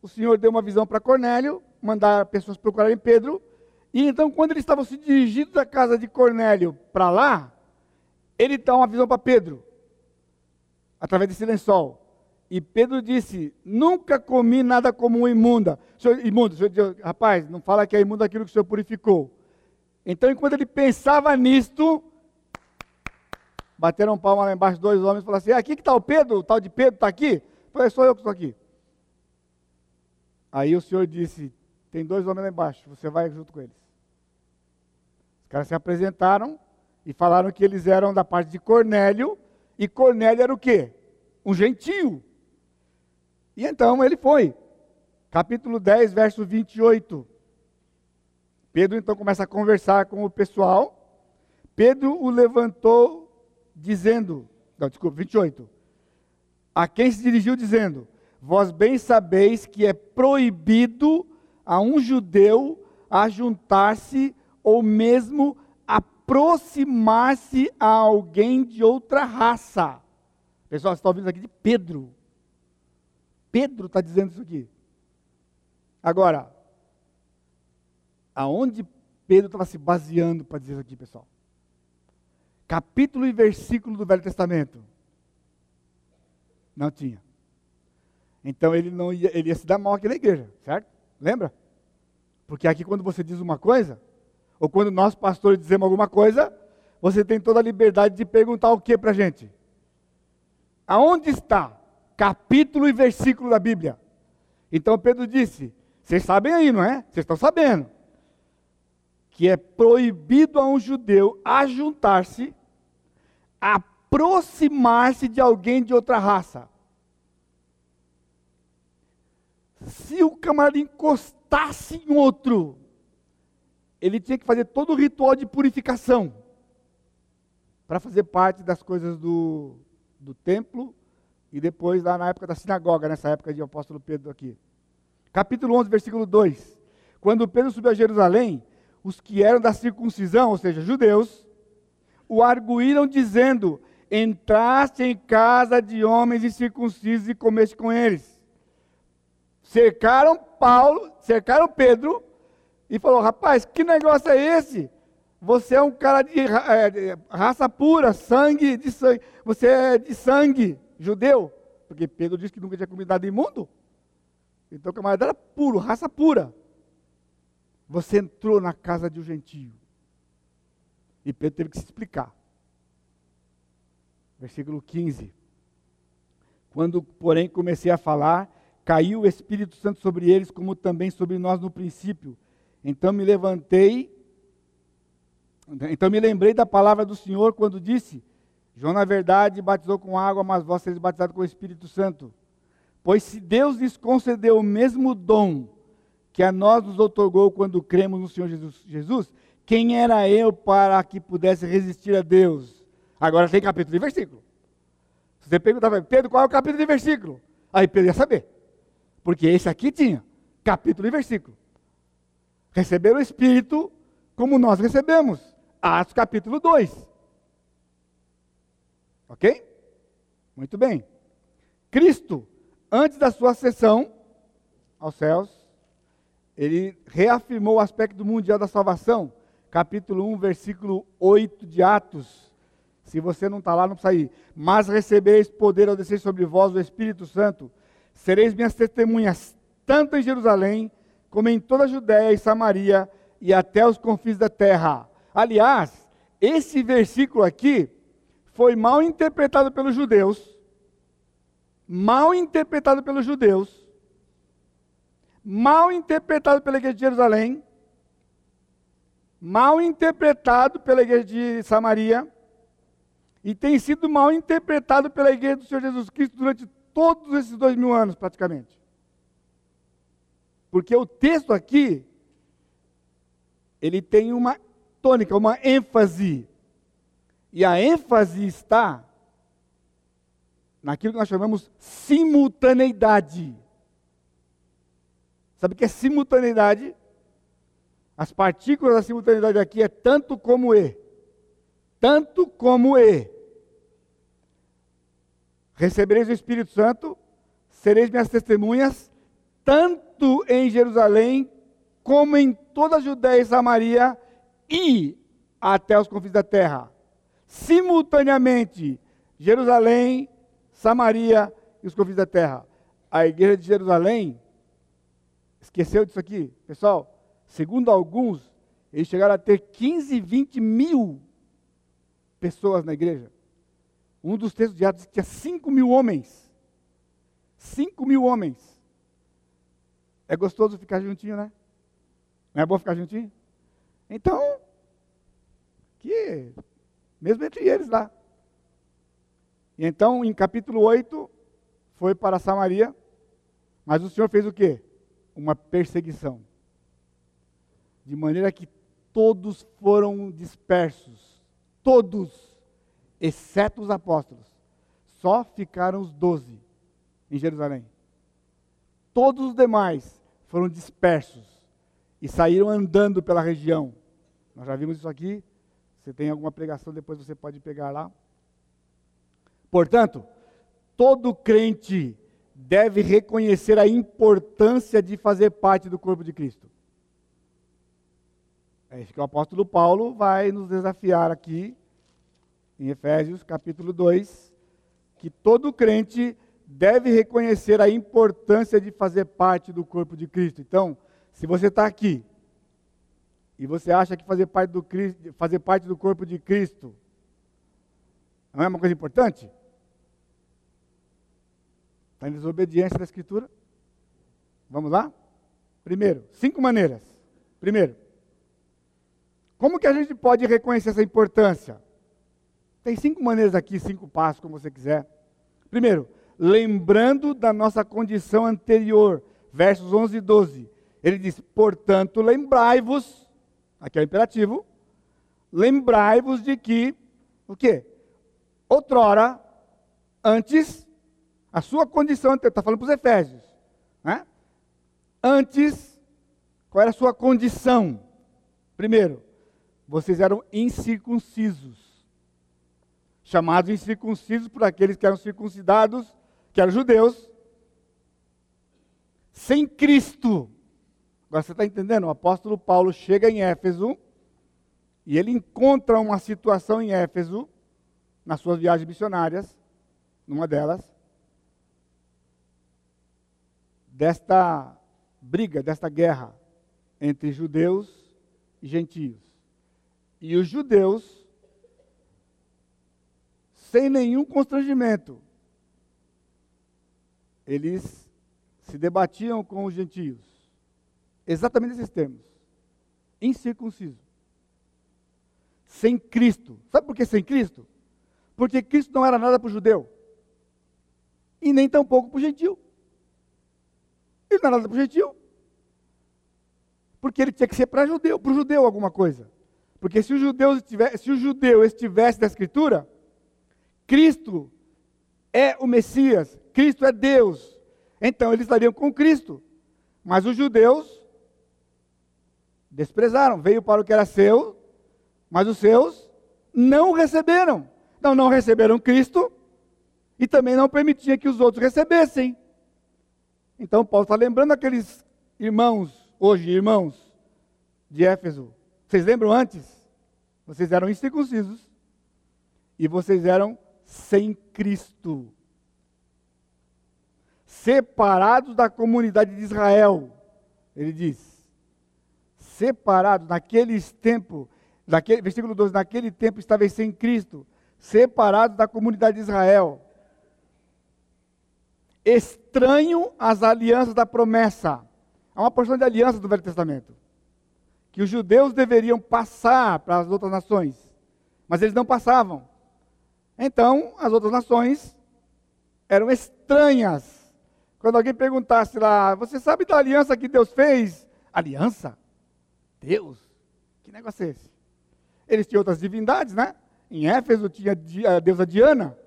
o Senhor deu uma visão para Cornélio, mandar pessoas procurarem Pedro, e então, quando eles estavam se dirigindo da casa de Cornélio para lá, ele dá uma visão para Pedro, através desse lençol. E Pedro disse: Nunca comi nada como imunda. Senhor, imundo, senhor rapaz, não fala que é imundo aquilo que o senhor purificou. Então, enquanto ele pensava nisto, bateram palma lá embaixo dois homens e falaram assim: aqui que está o Pedro, o tal de Pedro está aqui? Falei, sou eu que estou aqui. Aí o Senhor disse: tem dois homens lá embaixo, você vai junto com eles. Os caras se apresentaram e falaram que eles eram da parte de Cornélio, e Cornélio era o quê? Um gentio. E então ele foi. Capítulo 10, verso 28. Pedro então começa a conversar com o pessoal. Pedro o levantou dizendo, não, desculpa, 28. A quem se dirigiu dizendo: Vós bem sabeis que é proibido a um judeu ajuntar-se ou mesmo aproximar-se a alguém de outra raça. Pessoal, você está ouvindo aqui de Pedro. Pedro está dizendo isso aqui. Agora, aonde Pedro estava se baseando para dizer isso aqui, pessoal? Capítulo e versículo do Velho Testamento. Não tinha. Então ele não ia, ele ia se dar mal aqui na igreja, certo? Lembra? Porque aqui quando você diz uma coisa, ou quando nós pastores dizemos alguma coisa, você tem toda a liberdade de perguntar o que para a gente. Aonde está capítulo e versículo da Bíblia? Então Pedro disse: Vocês sabem aí, não é? Vocês estão sabendo que é proibido a um judeu ajuntar-se, aproximar-se de alguém de outra raça. Se o camarada encostasse em outro, ele tinha que fazer todo o ritual de purificação para fazer parte das coisas do, do templo e depois lá na época da sinagoga, nessa época de apóstolo Pedro aqui. Capítulo 11, versículo 2. Quando Pedro subiu a Jerusalém, os que eram da circuncisão, ou seja, judeus, o arguíram dizendo: Entraste em casa de homens incircuncisos e comeste com eles. Cercaram Paulo, cercaram Pedro e falou: Rapaz, que negócio é esse? Você é um cara de, é, de raça pura, sangue de sangue. Você é de sangue judeu. Porque Pedro disse que nunca tinha comido nada imundo. Então o camarada era puro, raça pura. Você entrou na casa de um gentio. E Pedro teve que se explicar. Versículo 15. Quando, porém, comecei a falar, caiu o Espírito Santo sobre eles, como também sobre nós no princípio. Então me levantei, então me lembrei da palavra do Senhor quando disse: João, na verdade, batizou com água, mas vós sereis batizados com o Espírito Santo. Pois se Deus lhes concedeu o mesmo dom que a nós nos otorgou quando cremos no Senhor Jesus, Jesus, quem era eu para que pudesse resistir a Deus? Agora tem capítulo e versículo. Se você perguntar para Pedro, qual é o capítulo e versículo? Aí Pedro ia saber. Porque esse aqui tinha capítulo e versículo. Receberam o Espírito como nós recebemos. Atos capítulo 2. Ok? Muito bem. Cristo, antes da sua ascensão aos céus, ele reafirmou o aspecto mundial da salvação. Capítulo 1, versículo 8 de Atos. Se você não está lá, não precisa ir. Mas recebereis poder ao descer sobre vós o Espírito Santo. Sereis minhas testemunhas, tanto em Jerusalém, como em toda a Judéia e Samaria e até os confins da terra. Aliás, esse versículo aqui foi mal interpretado pelos judeus, mal interpretado pelos judeus, mal interpretado pela igreja de Jerusalém, mal interpretado pela igreja de Samaria, e tem sido mal interpretado pela igreja do Senhor Jesus Cristo durante todos esses dois mil anos, praticamente. Porque o texto aqui, ele tem uma tônica, uma ênfase e a ênfase está naquilo que nós chamamos simultaneidade. Sabe o que é simultaneidade? As partículas da simultaneidade aqui é tanto como E. Tanto como E. Recebereis o Espírito Santo, sereis minhas testemunhas, tanto em Jerusalém, como em toda a Judéia e Samaria, e até os confins da terra simultaneamente Jerusalém, Samaria e os confins da terra. A igreja de Jerusalém esqueceu disso aqui. Pessoal, segundo alguns, eles chegaram a ter 15, 20 mil pessoas na igreja. Um dos textos de Atos tinha 5 mil homens. 5 mil homens. É gostoso ficar juntinho, né? Não é bom ficar juntinho? Então, que mesmo entre eles lá. E então, em capítulo 8, foi para Samaria, mas o Senhor fez o quê? Uma perseguição. De maneira que todos foram dispersos. Todos, exceto os apóstolos. Só ficaram os doze em Jerusalém. Todos os demais foram dispersos e saíram andando pela região. Nós já vimos isso aqui você tem alguma pregação, depois você pode pegar lá. Portanto, todo crente deve reconhecer a importância de fazer parte do corpo de Cristo. É isso que o apóstolo Paulo vai nos desafiar aqui, em Efésios capítulo 2, que todo crente deve reconhecer a importância de fazer parte do corpo de Cristo. Então, se você está aqui e você acha que fazer parte do, fazer parte do corpo de Cristo não é uma coisa importante? Está em desobediência da Escritura? Vamos lá? Primeiro, cinco maneiras. Primeiro, como que a gente pode reconhecer essa importância? Tem cinco maneiras aqui, cinco passos, como você quiser. Primeiro, lembrando da nossa condição anterior, versos 11 e 12. Ele diz: Portanto, lembrai-vos aqui é o imperativo, lembrai-vos de que, o quê? Outrora, antes, a sua condição, está falando para os Efésios, né? Antes, qual era a sua condição? Primeiro, vocês eram incircuncisos, chamados incircuncisos por aqueles que eram circuncidados, que eram judeus, sem Cristo. Agora você está entendendo? O apóstolo Paulo chega em Éfeso e ele encontra uma situação em Éfeso, nas suas viagens missionárias, numa delas, desta briga, desta guerra entre judeus e gentios. E os judeus, sem nenhum constrangimento, eles se debatiam com os gentios exatamente esses termos: incircunciso. Sem Cristo. Sabe por que sem Cristo? Porque Cristo não era nada para o judeu. E nem tampouco para o gentil. Ele não era nada para o gentil. Porque ele tinha que ser para judeu, para o judeu alguma coisa. Porque se o judeu estivesse, se o judeu estivesse na escritura, Cristo é o Messias, Cristo é Deus. Então eles estariam com Cristo. Mas os judeus desprezaram, veio para o que era seu, mas os seus não receberam. Então não receberam Cristo e também não permitia que os outros recebessem. Então Paulo está lembrando aqueles irmãos, hoje irmãos de Éfeso. Vocês lembram antes? Vocês eram incircuncisos e vocês eram sem Cristo. Separados da comunidade de Israel. Ele diz: separados naqueles tempos, naquele, versículo 12, naquele tempo estava sem Cristo, separados da comunidade de Israel. Estranho às alianças da promessa. Há uma porção de alianças do Velho Testamento que os judeus deveriam passar para as outras nações, mas eles não passavam. Então, as outras nações eram estranhas. Quando alguém perguntasse lá, você sabe da aliança que Deus fez? Aliança? Deus? Que negócio é esse? Eles tinham outras divindades, né? Em Éfeso tinha a deusa Diana.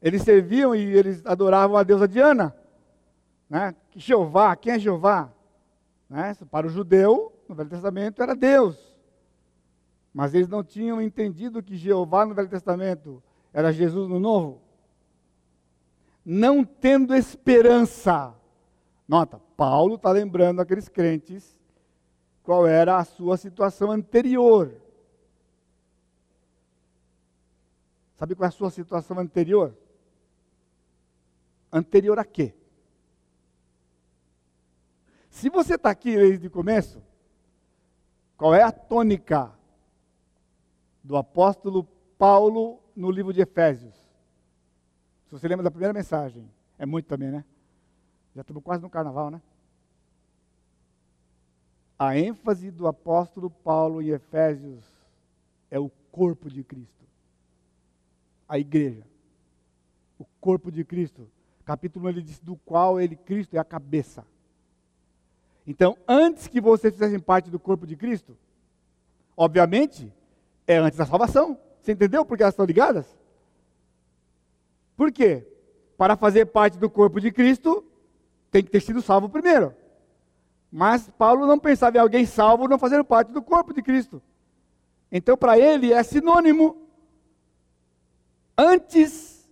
Eles serviam e eles adoravam a deusa Diana. Né? Jeová, quem é Jeová? Né? Para o judeu, no Velho Testamento era Deus. Mas eles não tinham entendido que Jeová no Velho Testamento era Jesus no Novo. Não tendo esperança. Nota, Paulo está lembrando aqueles crentes qual era a sua situação anterior. Sabe qual é a sua situação anterior? Anterior a quê? Se você está aqui desde o começo, qual é a tônica do apóstolo Paulo no livro de Efésios? Se você lembra da primeira mensagem, é muito também, né? Já estamos quase no carnaval, né? A ênfase do apóstolo Paulo em Efésios é o corpo de Cristo. A igreja. O corpo de Cristo. Capítulo 1 ele diz do qual ele, Cristo, é a cabeça. Então, antes que vocês fizessem parte do corpo de Cristo, obviamente, é antes da salvação. Você entendeu por que elas estão ligadas? Por quê? Para fazer parte do corpo de Cristo, tem que ter sido salvo primeiro. Mas Paulo não pensava em alguém salvo não fazer parte do corpo de Cristo. Então, para ele, é sinônimo. Antes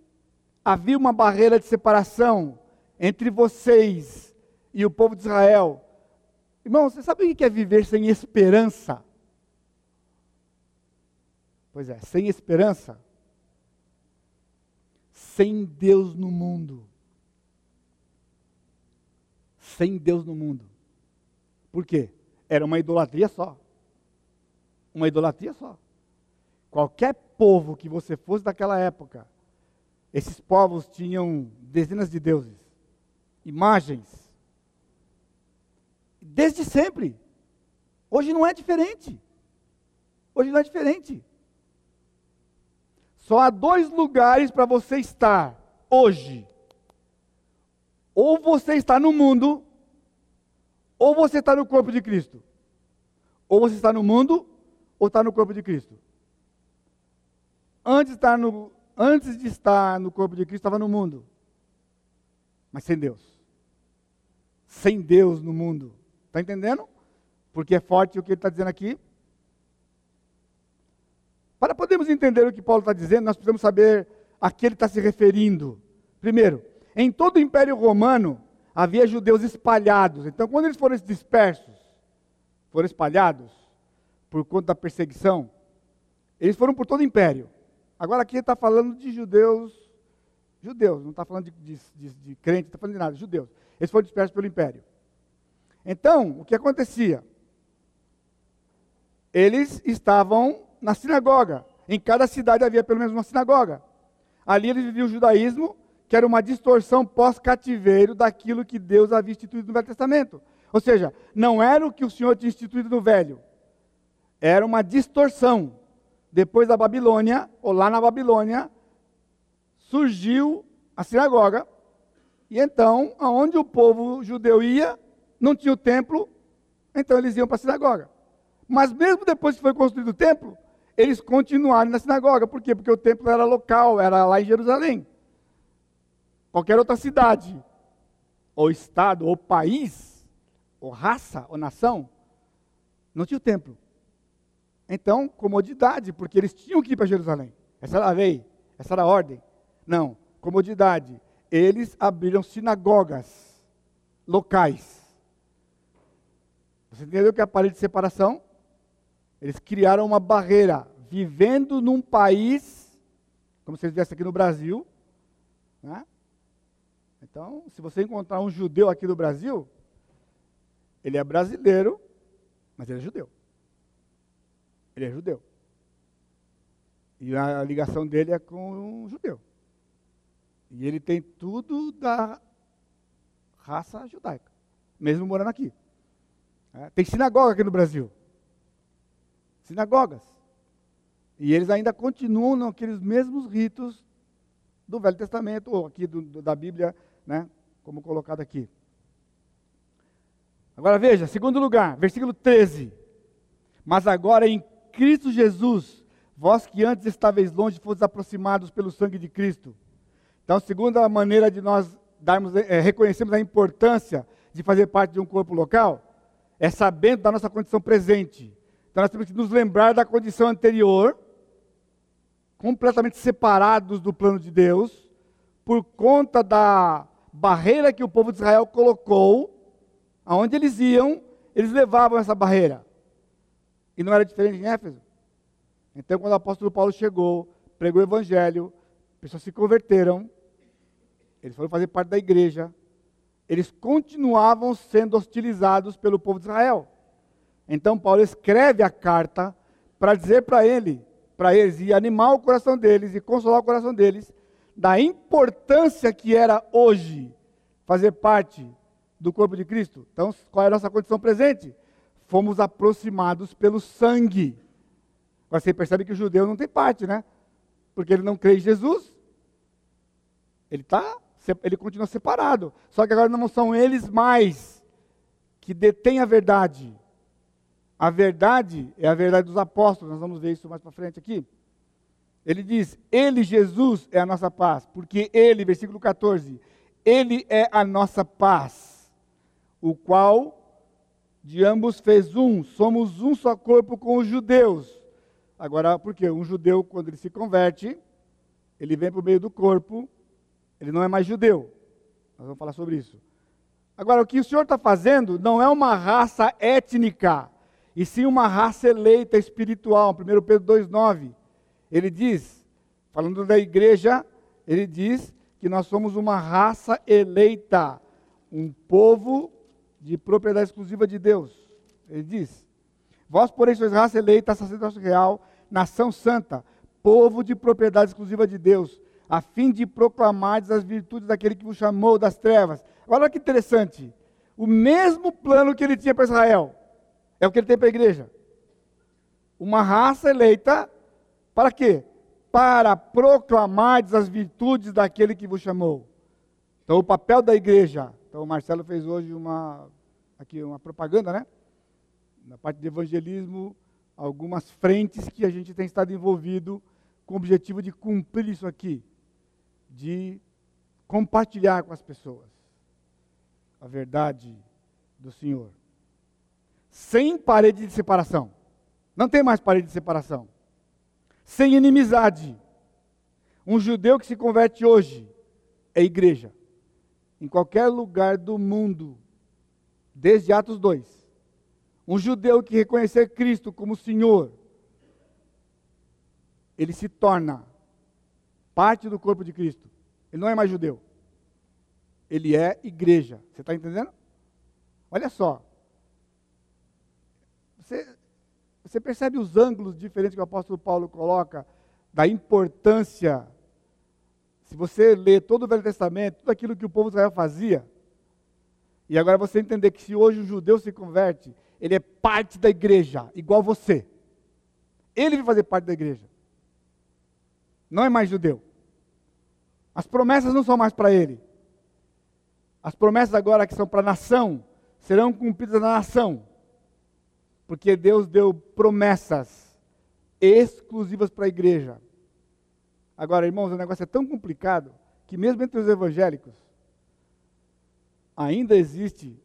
havia uma barreira de separação entre vocês e o povo de Israel. Irmão, você sabe o que é viver sem esperança? Pois é, sem esperança, sem Deus no mundo. Sem Deus no mundo. Por quê? Era uma idolatria só. Uma idolatria só. Qualquer povo que você fosse daquela época, esses povos tinham dezenas de deuses, imagens, Desde sempre. Hoje não é diferente. Hoje não é diferente. Só há dois lugares para você estar hoje. Ou você está no mundo, ou você está no corpo de Cristo. Ou você está no mundo, ou está no corpo de Cristo. Antes de estar no, antes de estar no corpo de Cristo, estava no mundo. Mas sem Deus. Sem Deus no mundo. Está entendendo? Porque é forte o que ele está dizendo aqui. Para podermos entender o que Paulo está dizendo, nós precisamos saber a que ele está se referindo. Primeiro, em todo o Império Romano havia judeus espalhados. Então, quando eles foram dispersos, foram espalhados por conta da perseguição, eles foram por todo o Império. Agora aqui está falando de judeus, judeus, não está falando de, de, de, de crente, não está falando de nada, judeus. Eles foram dispersos pelo Império. Então, o que acontecia? Eles estavam na sinagoga. Em cada cidade havia pelo menos uma sinagoga. Ali eles viviam o judaísmo, que era uma distorção pós-cativeiro daquilo que Deus havia instituído no Velho Testamento. Ou seja, não era o que o Senhor tinha instituído no Velho. Era uma distorção. Depois da Babilônia, ou lá na Babilônia, surgiu a sinagoga. E então, aonde o povo judeu ia, não tinha o templo, então eles iam para a sinagoga. Mas mesmo depois que foi construído o templo, eles continuaram na sinagoga. Por quê? Porque o templo era local, era lá em Jerusalém. Qualquer outra cidade, ou estado, ou país, ou raça, ou nação, não tinha o templo. Então, comodidade, porque eles tinham que ir para Jerusalém. Essa era a lei, essa era a ordem. Não, comodidade. Eles abriram sinagogas locais. Você entendeu que é a parede de separação? Eles criaram uma barreira, vivendo num país, como vocês viessem aqui no Brasil. Né? Então, se você encontrar um judeu aqui no Brasil, ele é brasileiro, mas ele é judeu. Ele é judeu. E a ligação dele é com um judeu. E ele tem tudo da raça judaica, mesmo morando aqui. É, tem sinagoga aqui no Brasil. Sinagogas. E eles ainda continuam naqueles mesmos ritos do Velho Testamento, ou aqui do, da Bíblia, né, como colocado aqui. Agora veja, segundo lugar, versículo 13. Mas agora em Cristo Jesus, vós que antes estáveis longe, fostes aproximados pelo sangue de Cristo. Então, segunda maneira de nós darmos, é, reconhecermos a importância de fazer parte de um corpo local, é sabendo da nossa condição presente. Então, nós temos que nos lembrar da condição anterior, completamente separados do plano de Deus, por conta da barreira que o povo de Israel colocou, aonde eles iam, eles levavam essa barreira. E não era diferente em Éfeso. Então, quando o apóstolo Paulo chegou, pregou o evangelho, pessoas se converteram, eles foram fazer parte da igreja, eles continuavam sendo hostilizados pelo povo de Israel. Então Paulo escreve a carta para dizer para ele, para eles e animar o coração deles e consolar o coração deles da importância que era hoje fazer parte do corpo de Cristo. Então, qual é a nossa condição presente? Fomos aproximados pelo sangue. Agora você percebe que o judeu não tem parte, né? Porque ele não crê em Jesus. Ele está ele continua separado. Só que agora não são eles mais que detêm a verdade. A verdade é a verdade dos apóstolos, nós vamos ver isso mais para frente aqui. Ele diz: Ele, Jesus, é a nossa paz, porque Ele, versículo 14, Ele é a nossa paz, o qual de ambos fez um, somos um só corpo com os judeus. Agora, por quê? Um judeu, quando ele se converte, ele vem para o meio do corpo ele não é mais judeu. Nós vamos falar sobre isso. Agora, o que o Senhor está fazendo não é uma raça étnica, e sim uma raça eleita espiritual. 1 Pedro 2,9. Ele diz, falando da igreja, ele diz que nós somos uma raça eleita, um povo de propriedade exclusiva de Deus. Ele diz: Vós, porém, sois raça eleita, sacerdócio real, nação santa, povo de propriedade exclusiva de Deus, a fim de proclamar as virtudes daquele que vos chamou das trevas. Olha que interessante. O mesmo plano que ele tinha para Israel é o que ele tem para a igreja. Uma raça eleita para quê? Para proclamar as virtudes daquele que vos chamou. Então, o papel da igreja. Então, o Marcelo fez hoje uma aqui uma propaganda, né? Na parte de evangelismo, algumas frentes que a gente tem estado envolvido com o objetivo de cumprir isso aqui de compartilhar com as pessoas a verdade do Senhor. Sem parede de separação. Não tem mais parede de separação. Sem inimizade. Um judeu que se converte hoje é igreja. Em qualquer lugar do mundo, desde Atos 2. Um judeu que reconhecer Cristo como Senhor, ele se torna parte do corpo de Cristo. Ele não é mais judeu. Ele é igreja. Você está entendendo? Olha só. Você, você percebe os ângulos diferentes que o apóstolo Paulo coloca da importância. Se você ler todo o Velho Testamento, tudo aquilo que o povo de Israel fazia, e agora você entender que se hoje o judeu se converte, ele é parte da igreja, igual você. Ele vai fazer parte da igreja. Não é mais judeu. As promessas não são mais para ele. As promessas agora que são para a nação serão cumpridas na nação. Porque Deus deu promessas exclusivas para a igreja. Agora, irmãos, o negócio é tão complicado que mesmo entre os evangélicos ainda existe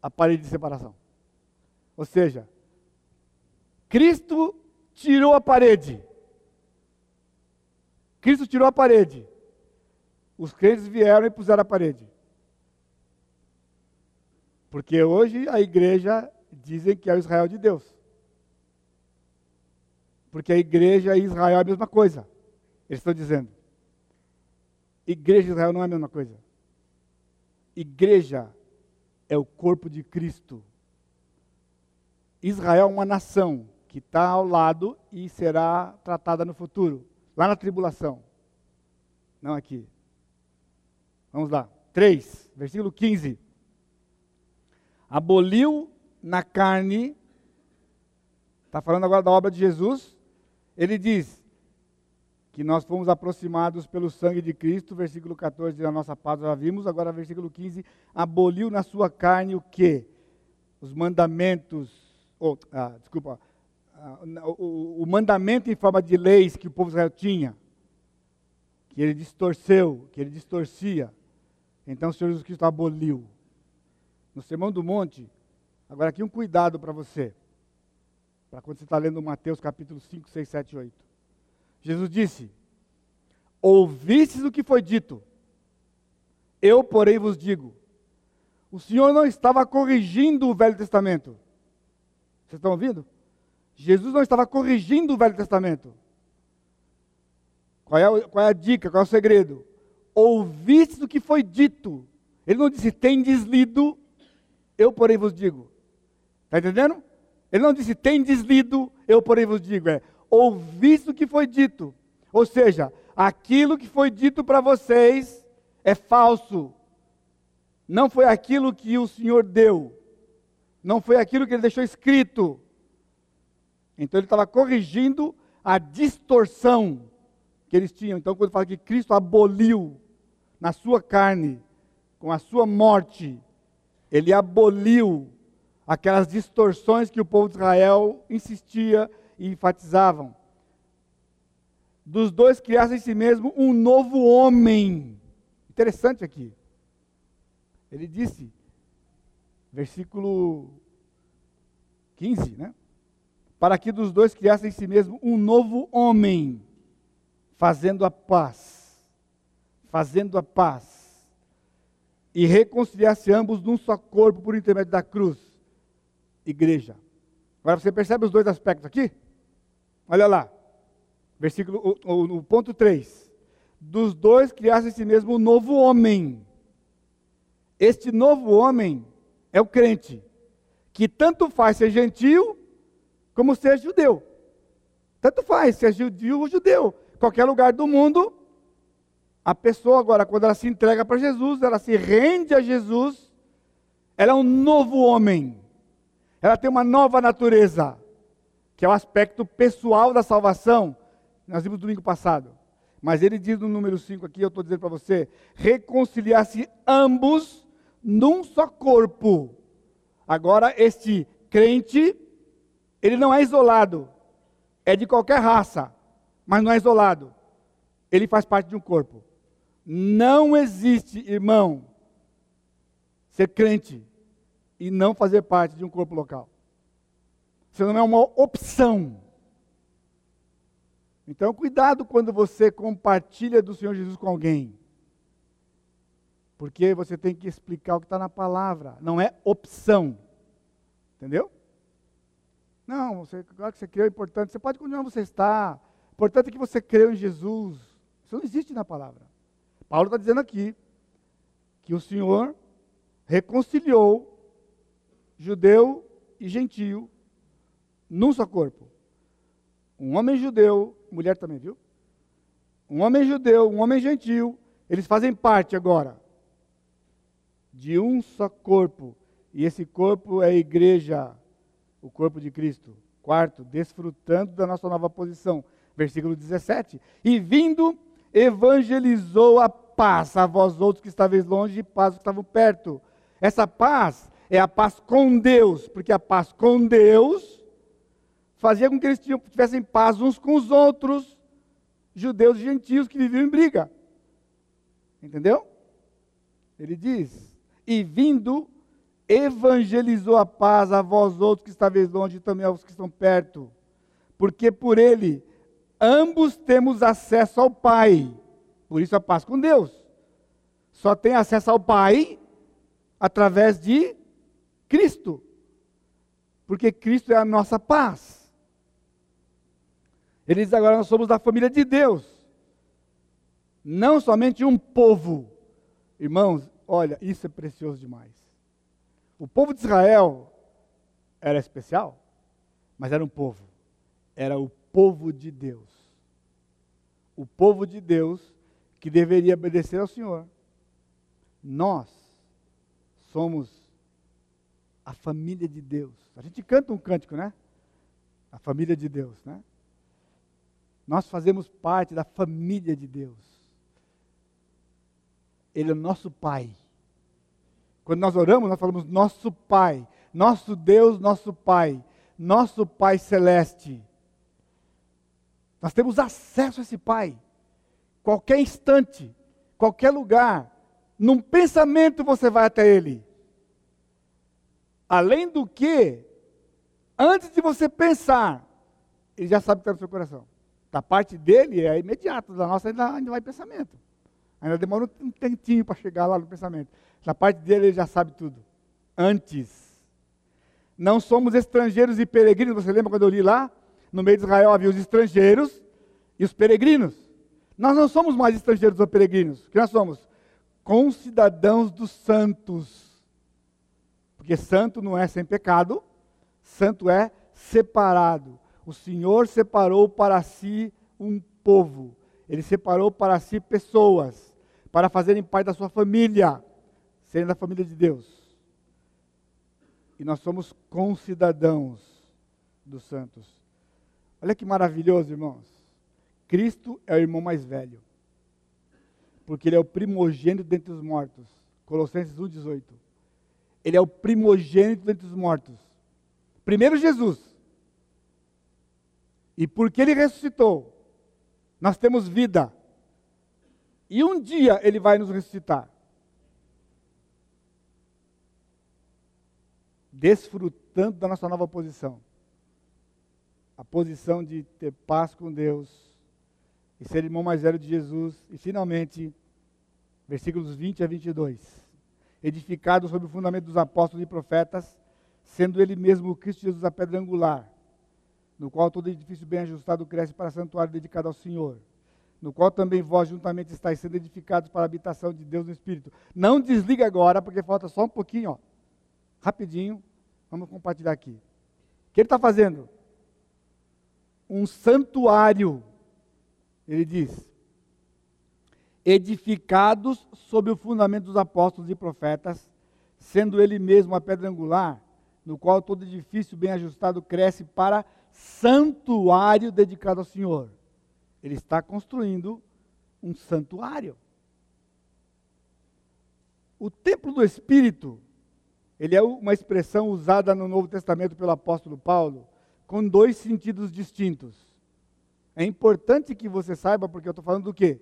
a parede de separação. Ou seja, Cristo tirou a parede. Cristo tirou a parede. Os crentes vieram e puseram a parede. Porque hoje a igreja dizem que é o Israel de Deus. Porque a igreja e Israel é a mesma coisa. Eles estão dizendo. Igreja e Israel não é a mesma coisa. Igreja é o corpo de Cristo. Israel é uma nação que está ao lado e será tratada no futuro, lá na tribulação. Não aqui. Vamos lá. 3, versículo 15. Aboliu na carne, está falando agora da obra de Jesus, ele diz que nós fomos aproximados pelo sangue de Cristo, versículo 14 da nossa paz já vimos, agora versículo 15, aboliu na sua carne o que? Os mandamentos, oh, ah, desculpa, ah, o, o mandamento em forma de leis que o povo Israel tinha, que ele distorceu, que ele distorcia. Então o Senhor Jesus Cristo aboliu. No Sermão do Monte, agora aqui um cuidado para você, para quando você está lendo Mateus capítulo 5, 6, 7, 8. Jesus disse: Ouvistes o que foi dito, eu, porém, vos digo. O Senhor não estava corrigindo o Velho Testamento. Vocês estão ouvindo? Jesus não estava corrigindo o Velho Testamento. Qual é, a, qual é a dica, qual é o segredo? Ouviste o que foi dito. Ele não disse, tendes lido, eu porém vos digo. Está entendendo? Ele não disse, tendes lido, eu porém vos digo. É, ouviste o que foi dito. Ou seja, aquilo que foi dito para vocês é falso. Não foi aquilo que o Senhor deu. Não foi aquilo que ele deixou escrito. Então ele estava corrigindo a distorção que eles tinham. Então, quando fala que Cristo aboliu na sua carne, com a sua morte, ele aboliu aquelas distorções que o povo de Israel insistia e enfatizavam. Dos dois criasse em si mesmo um novo homem. Interessante aqui. Ele disse, versículo 15, né? para que dos dois criasse em si mesmo um novo homem, fazendo a paz, fazendo a paz, e reconciliasse ambos num só corpo por intermédio da cruz, igreja. Agora você percebe os dois aspectos aqui? Olha lá, versículo, no ponto 3. Dos dois criasse em si mesmo um novo homem. Este novo homem é o crente, que tanto faz ser gentil como ser judeu. Tanto faz, se é judeu ou judeu. Qualquer lugar do mundo, a pessoa agora, quando ela se entrega para Jesus, ela se rende a Jesus, ela é um novo homem. Ela tem uma nova natureza, que é o aspecto pessoal da salvação. Nós vimos domingo passado. Mas ele diz no número 5 aqui, eu estou dizendo para você: reconciliar-se ambos num só corpo. Agora, este crente ele não é isolado. É de qualquer raça, mas não é isolado. Ele faz parte de um corpo. Não existe, irmão, ser crente e não fazer parte de um corpo local. Isso não é uma opção. Então, cuidado quando você compartilha do Senhor Jesus com alguém. Porque você tem que explicar o que está na palavra. Não é opção. Entendeu? Não, você, claro que você creu, é importante. Você pode continuar onde você está. O importante é que você creu em Jesus. Isso não existe na palavra. Paulo está dizendo aqui que o Senhor reconciliou judeu e gentio num só corpo. Um homem judeu, mulher também, viu? Um homem judeu, um homem gentil, eles fazem parte agora de um só corpo. E esse corpo é a igreja o corpo de Cristo. Quarto, desfrutando da nossa nova posição. Versículo 17. E vindo, evangelizou a paz a vós outros que estáveis longe e paz que estavam perto. Essa paz é a paz com Deus, porque a paz com Deus fazia com que eles tivessem paz uns com os outros, judeus e gentios que viviam em briga. Entendeu? Ele diz: E vindo, evangelizou a paz a vós outros que estáveis longe e também aos que estão perto, porque por ele ambos temos acesso ao Pai. Por isso a paz com Deus. Só tem acesso ao Pai através de Cristo. Porque Cristo é a nossa paz. Ele diz agora nós somos da família de Deus. Não somente um povo. Irmãos, olha, isso é precioso demais. O povo de Israel era especial, mas era um povo. Era o povo de Deus. O povo de Deus que deveria obedecer ao Senhor. Nós somos a família de Deus. A gente canta um cântico, né? A família de Deus, né? Nós fazemos parte da família de Deus. Ele é o nosso Pai. Quando nós oramos, nós falamos nosso Pai, nosso Deus, nosso Pai, nosso Pai celeste. Nós temos acesso a esse Pai. Qualquer instante, qualquer lugar, num pensamento você vai até Ele. Além do que, antes de você pensar, Ele já sabe o que está no seu coração. Da parte dele é imediato, da nossa ainda, ainda vai pensamento. Ainda demora um tempinho para chegar lá no pensamento. Da parte dele, ele já sabe tudo. Antes. Não somos estrangeiros e peregrinos. Você lembra quando eu li lá? No meio de Israel havia os estrangeiros e os peregrinos. Nós não somos mais estrangeiros ou peregrinos. O que nós somos? Concidadãos dos santos. Porque santo não é sem pecado, santo é separado. O Senhor separou para si um povo. Ele separou para si pessoas para fazerem parte da sua família serem da família de Deus. E nós somos concidadãos dos santos. Olha que maravilhoso, irmãos. Cristo é o irmão mais velho. Porque ele é o primogênito dentre os mortos. Colossenses 1,18. Ele é o primogênito dentre os mortos. Primeiro Jesus. E porque ele ressuscitou, nós temos vida. E um dia ele vai nos ressuscitar. desfrutando da nossa nova posição. A posição de ter paz com Deus e ser irmão mais velho de Jesus. E finalmente, versículos 20 a 22. Edificado sobre o fundamento dos apóstolos e profetas, sendo ele mesmo o Cristo Jesus a pedra angular, no qual todo edifício bem ajustado cresce para santuário dedicado ao Senhor, no qual também vós juntamente estáis sendo edificados para a habitação de Deus no Espírito. Não desliga agora, porque falta só um pouquinho, ó rapidinho, vamos compartilhar aqui. O que ele está fazendo? Um santuário, ele diz, edificados sob o fundamento dos apóstolos e profetas, sendo ele mesmo a pedra angular, no qual todo edifício bem ajustado cresce para santuário dedicado ao Senhor. Ele está construindo um santuário. O templo do Espírito ele é uma expressão usada no Novo Testamento pelo apóstolo Paulo com dois sentidos distintos. É importante que você saiba, porque eu estou falando do quê?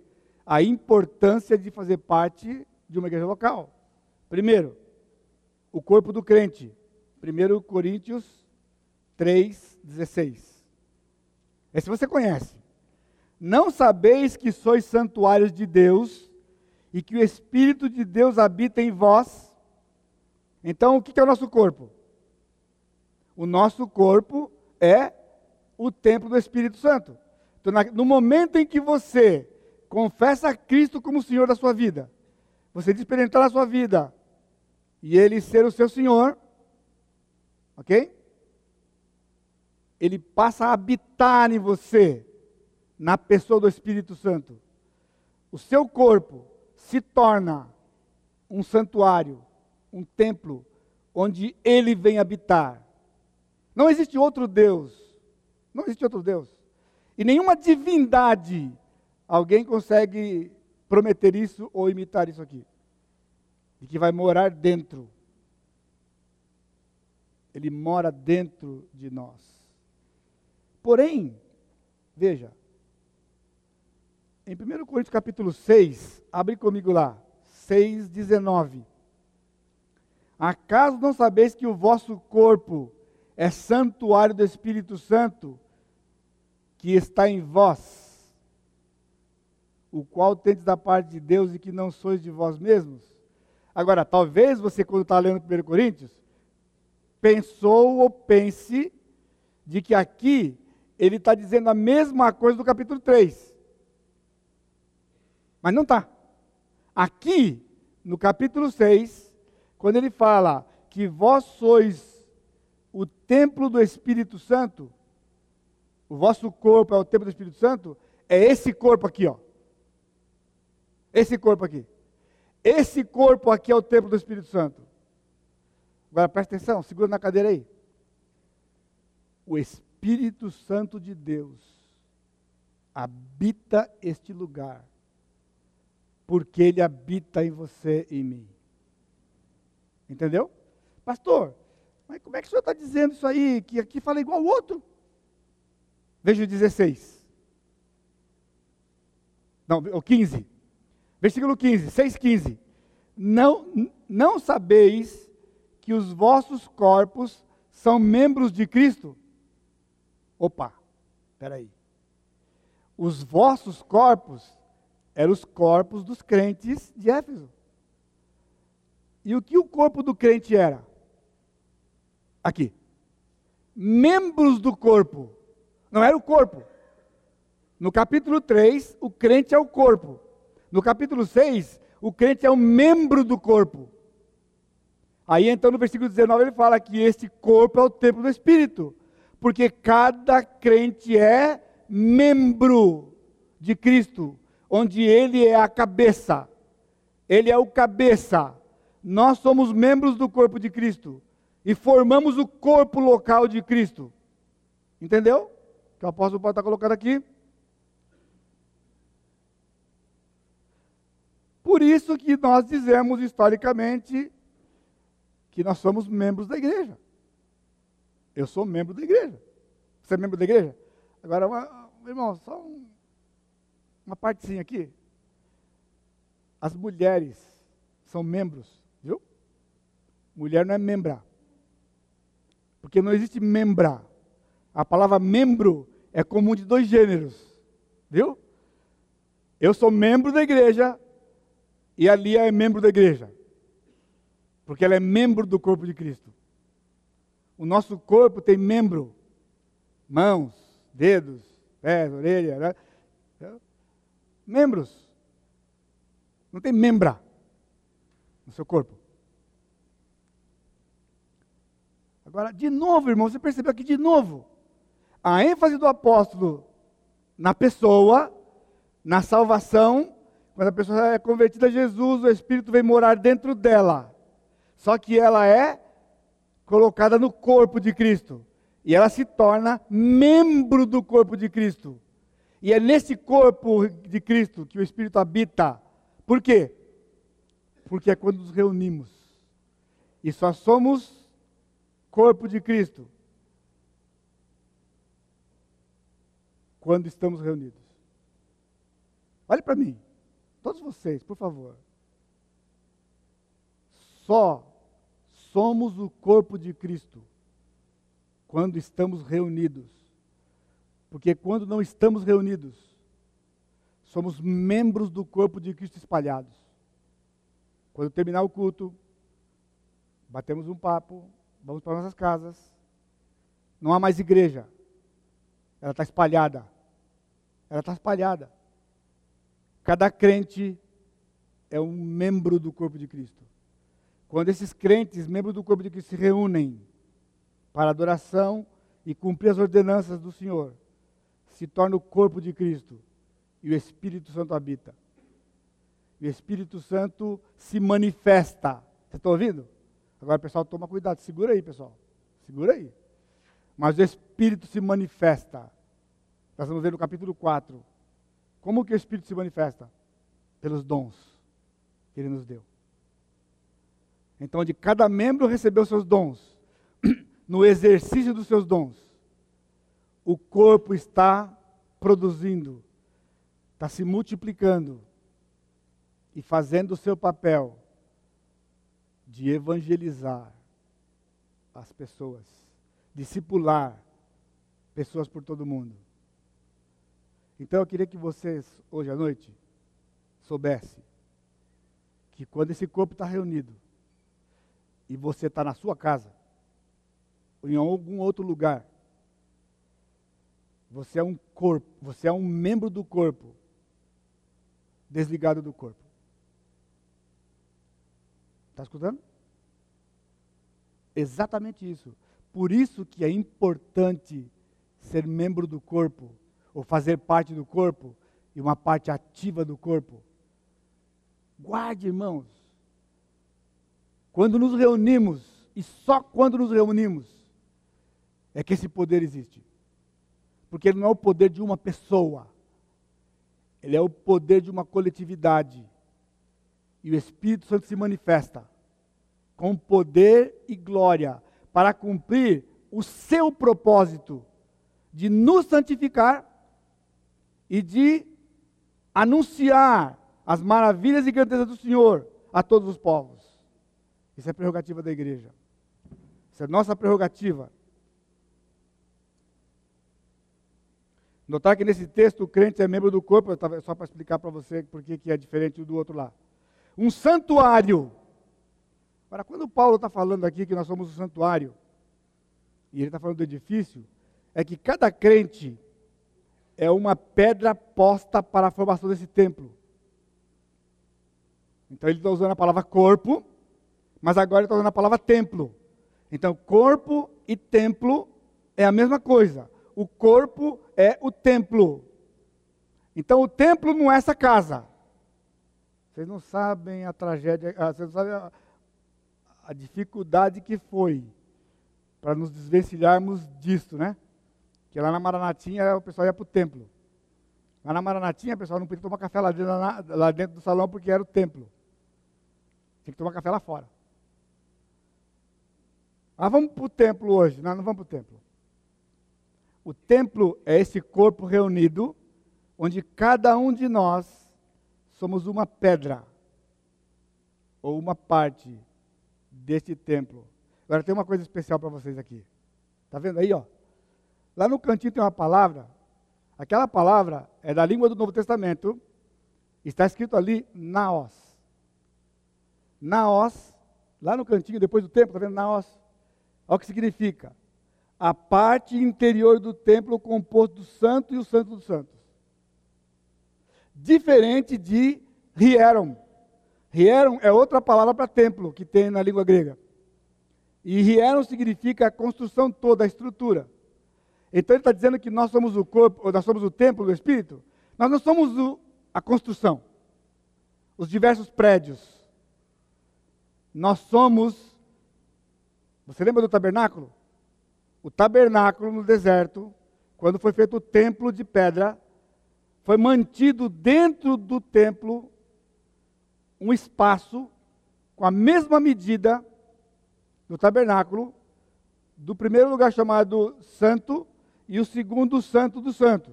A importância de fazer parte de uma igreja local. Primeiro, o corpo do crente. 1 Coríntios 3, 16. Esse você conhece. Não sabeis que sois santuários de Deus e que o Espírito de Deus habita em vós? Então, o que é o nosso corpo? O nosso corpo é o templo do Espírito Santo. Então, no momento em que você confessa Cristo como Senhor da sua vida, você experimentar na sua vida e Ele ser o seu Senhor, ok? Ele passa a habitar em você, na pessoa do Espírito Santo. O seu corpo se torna um santuário um templo onde ele vem habitar. Não existe outro Deus. Não existe outro Deus. E nenhuma divindade alguém consegue prometer isso ou imitar isso aqui. De que vai morar dentro. Ele mora dentro de nós. Porém, veja, em 1 Coríntios capítulo 6, abre comigo lá, 6, 19. Acaso não sabeis que o vosso corpo é santuário do Espírito Santo que está em vós, o qual tendes da parte de Deus e que não sois de vós mesmos? Agora, talvez você, quando está lendo 1 Coríntios, pensou ou pense de que aqui ele está dizendo a mesma coisa do capítulo 3. Mas não está. Aqui, no capítulo 6, quando ele fala que vós sois o templo do Espírito Santo, o vosso corpo é o templo do Espírito Santo, é esse corpo aqui, ó. Esse corpo aqui. Esse corpo aqui é o templo do Espírito Santo. Agora presta atenção, segura na cadeira aí. O Espírito Santo de Deus habita este lugar, porque ele habita em você e em mim. Entendeu? Pastor, mas como é que o senhor está dizendo isso aí? Que aqui fala igual ao outro? Veja o 16. Não, o 15. Versículo 15, 6, 15. Não, não sabeis que os vossos corpos são membros de Cristo? Opa, espera aí. Os vossos corpos eram os corpos dos crentes de Éfeso. E o que o corpo do crente era? Aqui. Membros do corpo. Não era o corpo. No capítulo 3, o crente é o corpo. No capítulo 6, o crente é um membro do corpo. Aí então no versículo 19 ele fala que este corpo é o templo do Espírito, porque cada crente é membro de Cristo, onde ele é a cabeça. Ele é o cabeça. Nós somos membros do corpo de Cristo e formamos o corpo local de Cristo. Entendeu? Que o apóstolo Paulo está colocando aqui. Por isso que nós dizemos historicamente que nós somos membros da igreja. Eu sou membro da igreja. Você é membro da igreja? Agora, uma, irmão, só um, uma partezinha aqui. As mulheres são membros, viu? Mulher não é membra. Porque não existe membra. A palavra membro é comum de dois gêneros. Viu? Eu sou membro da igreja e a Lia é membro da igreja. Porque ela é membro do corpo de Cristo. O nosso corpo tem membro, mãos, dedos, pés, orelha, né? membros. Não tem membra no seu corpo. Agora, de novo, irmão, você percebeu aqui de novo. A ênfase do apóstolo na pessoa, na salvação, quando a pessoa é convertida a Jesus, o Espírito vem morar dentro dela. Só que ela é colocada no corpo de Cristo. E ela se torna membro do corpo de Cristo. E é nesse corpo de Cristo que o Espírito habita. Por quê? Porque é quando nos reunimos. E só somos corpo de Cristo, quando estamos reunidos. Olhe para mim, todos vocês, por favor. Só somos o corpo de Cristo quando estamos reunidos. Porque quando não estamos reunidos, somos membros do corpo de Cristo espalhados. Quando terminar o culto, batemos um papo, vamos para nossas casas. Não há mais igreja. Ela está espalhada. Ela está espalhada. Cada crente é um membro do corpo de Cristo. Quando esses crentes, membros do corpo de Cristo, se reúnem para adoração e cumprir as ordenanças do Senhor, se torna o corpo de Cristo e o Espírito Santo habita. E o Espírito Santo se manifesta. Você está ouvindo? Agora, pessoal, toma cuidado, segura aí, pessoal. Segura aí. Mas o Espírito se manifesta. Nós vamos ver no capítulo 4. Como que o Espírito se manifesta? Pelos dons que ele nos deu. Então, de cada membro recebeu seus dons. No exercício dos seus dons, o corpo está produzindo, está se multiplicando e fazendo o seu papel de evangelizar as pessoas, discipular pessoas por todo mundo. Então eu queria que vocês, hoje à noite, soubessem que quando esse corpo está reunido e você está na sua casa, ou em algum outro lugar, você é um corpo, você é um membro do corpo, desligado do corpo. Está escutando? Exatamente isso. Por isso que é importante ser membro do corpo, ou fazer parte do corpo, e uma parte ativa do corpo. Guarde, irmãos. Quando nos reunimos, e só quando nos reunimos, é que esse poder existe. Porque ele não é o poder de uma pessoa, ele é o poder de uma coletividade. E o Espírito Santo se manifesta com poder e glória para cumprir o seu propósito de nos santificar e de anunciar as maravilhas e grandezas do Senhor a todos os povos. Isso é prerrogativa da igreja. Isso é nossa prerrogativa. Notar que nesse texto o crente é membro do corpo, só para explicar para você por que é diferente do outro lá. Um santuário. Agora, quando Paulo está falando aqui que nós somos um santuário, e ele está falando do edifício, é que cada crente é uma pedra posta para a formação desse templo. Então ele está usando a palavra corpo, mas agora ele está usando a palavra templo. Então, corpo e templo é a mesma coisa. O corpo é o templo. Então, o templo não é essa casa. Vocês não sabem a tragédia, ah, vocês não sabem a, a dificuldade que foi para nos desvencilharmos disto, né? Que lá na Maranatinha o pessoal ia para o templo. Lá na Maranatinha o pessoal não podia tomar café lá dentro, lá dentro do salão porque era o templo. Tinha que tomar café lá fora. Ah, vamos para o templo hoje. Não, não vamos para o templo. O templo é esse corpo reunido, onde cada um de nós somos uma pedra, ou uma parte deste templo. Agora tem uma coisa especial para vocês aqui. Está vendo aí, ó? Lá no cantinho tem uma palavra. Aquela palavra é da língua do Novo Testamento. Está escrito ali naos. Naos, lá no cantinho, depois do templo, está vendo naos? Olha o que significa. A parte interior do templo composto do santo e o santo dos santos. Diferente de hieron. Hieron é outra palavra para templo que tem na língua grega. E hieron significa a construção toda, a estrutura. Então ele está dizendo que nós somos o corpo, nós somos o templo do Espírito. Nós não somos o, a construção, os diversos prédios. Nós somos. Você lembra do tabernáculo? O tabernáculo no deserto, quando foi feito o templo de pedra, foi mantido dentro do templo um espaço com a mesma medida do tabernáculo, do primeiro lugar chamado santo e o segundo santo do santo.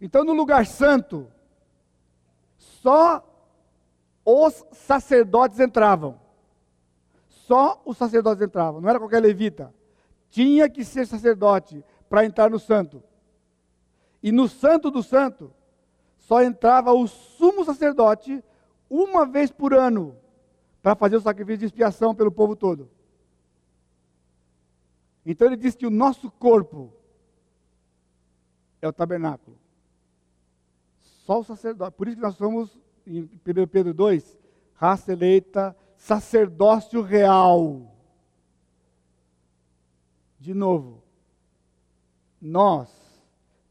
Então, no lugar santo, só os sacerdotes entravam. Só os sacerdotes entravam, não era qualquer levita. Tinha que ser sacerdote para entrar no santo. E no santo do santo, só entrava o sumo sacerdote uma vez por ano para fazer o sacrifício de expiação pelo povo todo. Então ele diz que o nosso corpo é o tabernáculo. Só o sacerdote. Por isso que nós somos, em 1 Pedro 2, raça eleita, sacerdócio real. De novo, nós,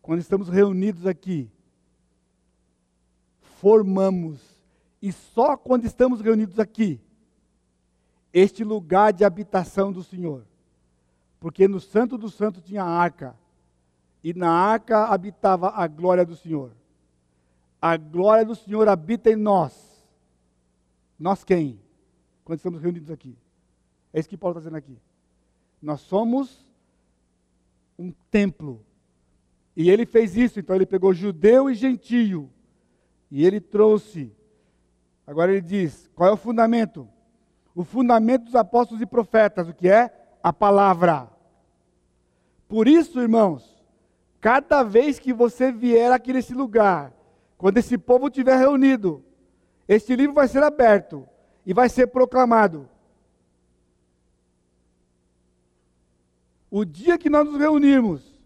quando estamos reunidos aqui, formamos, e só quando estamos reunidos aqui, este lugar de habitação do Senhor. Porque no Santo do Santo tinha a arca, e na arca habitava a glória do Senhor. A glória do Senhor habita em nós. Nós quem? Quando estamos reunidos aqui. É isso que Paulo está dizendo aqui. Nós somos um templo. E ele fez isso, então ele pegou judeu e gentio. E ele trouxe. Agora ele diz: qual é o fundamento? O fundamento dos apóstolos e profetas, o que é? A palavra. Por isso, irmãos, cada vez que você vier aqui nesse lugar, quando esse povo estiver reunido, este livro vai ser aberto e vai ser proclamado. O dia que nós nos reunirmos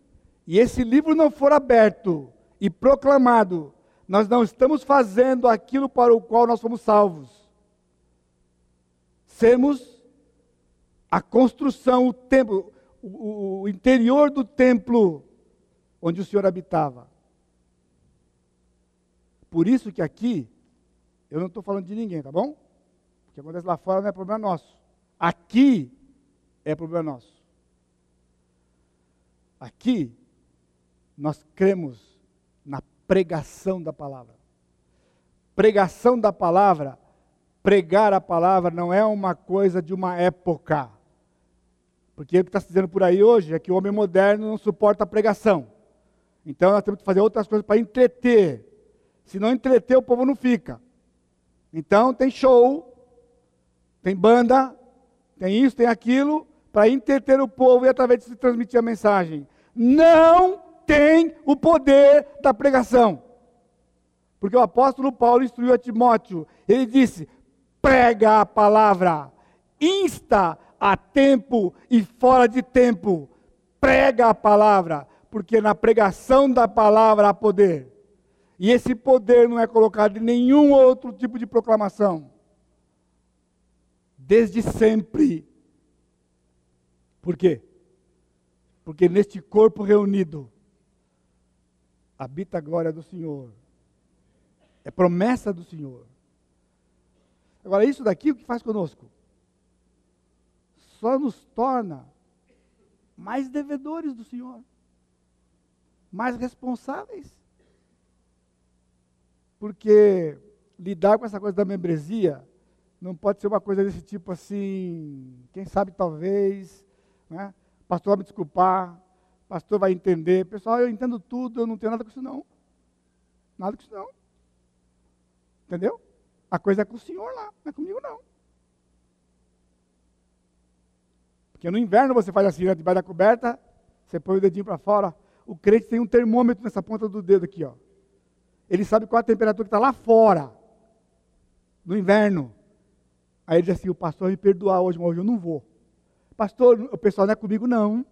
e esse livro não for aberto e proclamado, nós não estamos fazendo aquilo para o qual nós fomos salvos. Sermos a construção, o templo, o, o interior do templo onde o Senhor habitava. Por isso que aqui, eu não estou falando de ninguém, tá bom? O que acontece lá fora não é problema nosso. Aqui é problema nosso. Aqui, nós cremos na pregação da palavra. Pregação da palavra, pregar a palavra não é uma coisa de uma época. Porque o que está se dizendo por aí hoje é que o homem moderno não suporta a pregação. Então nós temos que fazer outras coisas para entreter. Se não entreter, o povo não fica. Então tem show, tem banda, tem isso, tem aquilo, para entreter o povo e através disso transmitir a mensagem. Não tem o poder da pregação. Porque o apóstolo Paulo instruiu a Timóteo, ele disse: prega a palavra, insta a tempo e fora de tempo, prega a palavra, porque na pregação da palavra há poder. E esse poder não é colocado em nenhum outro tipo de proclamação. Desde sempre. Por quê? Porque neste corpo reunido habita a glória do Senhor. É promessa do Senhor. Agora, isso daqui, o que faz conosco? Só nos torna mais devedores do Senhor, mais responsáveis. Porque lidar com essa coisa da membresia não pode ser uma coisa desse tipo assim, quem sabe talvez, né? pastor vai me desculpar, pastor vai entender, pessoal, eu entendo tudo, eu não tenho nada com isso não. Nada com isso não. Entendeu? A coisa é com o senhor lá, não é comigo não. Porque no inverno você faz assim, né, debaixo da coberta, você põe o dedinho para fora. O crente tem um termômetro nessa ponta do dedo aqui, ó. Ele sabe qual a temperatura que está lá fora, no inverno. Aí ele diz assim: o pastor vai me perdoar hoje, mas hoje eu não vou. Pastor, o pessoal não é comigo, não.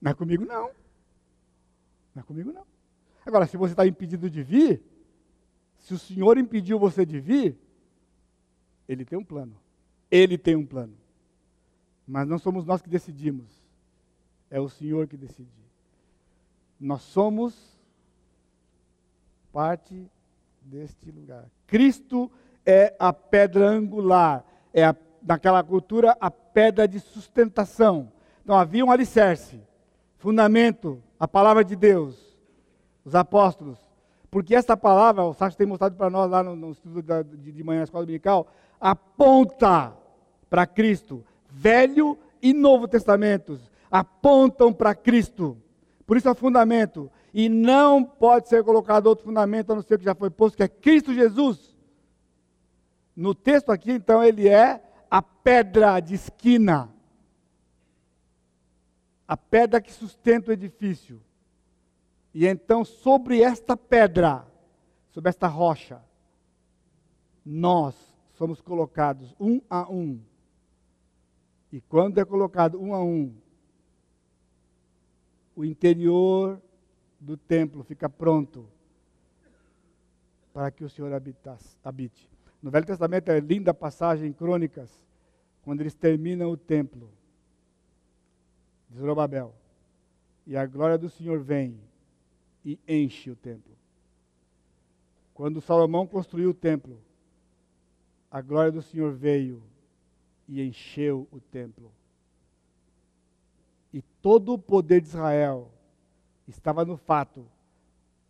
Não é comigo, não. Não é comigo, não. Agora, se você está impedido de vir, se o Senhor impediu você de vir, Ele tem um plano. Ele tem um plano. Mas não somos nós que decidimos. É o Senhor que decide. Nós somos parte deste lugar. Cristo é a pedra angular, é a, naquela cultura a pedra de sustentação. Então havia um alicerce, fundamento, a palavra de Deus, os apóstolos. Porque essa palavra, o Sérgio tem mostrado para nós lá no, no estudo da, de, de manhã na escola dominical, aponta para Cristo. Velho e Novo Testamentos apontam para Cristo. Por isso é fundamento. E não pode ser colocado outro fundamento a não ser que já foi posto, que é Cristo Jesus. No texto aqui, então, ele é a pedra de esquina. A pedra que sustenta o edifício. E então, sobre esta pedra, sobre esta rocha, nós somos colocados um a um. E quando é colocado um a um, o interior do templo fica pronto para que o Senhor habite. No Velho Testamento é linda passagem em Crônicas, quando eles terminam o templo de Zorobabel. E a glória do Senhor vem e enche o templo. Quando Salomão construiu o templo, a glória do Senhor veio e encheu o templo. E todo o poder de Israel estava no fato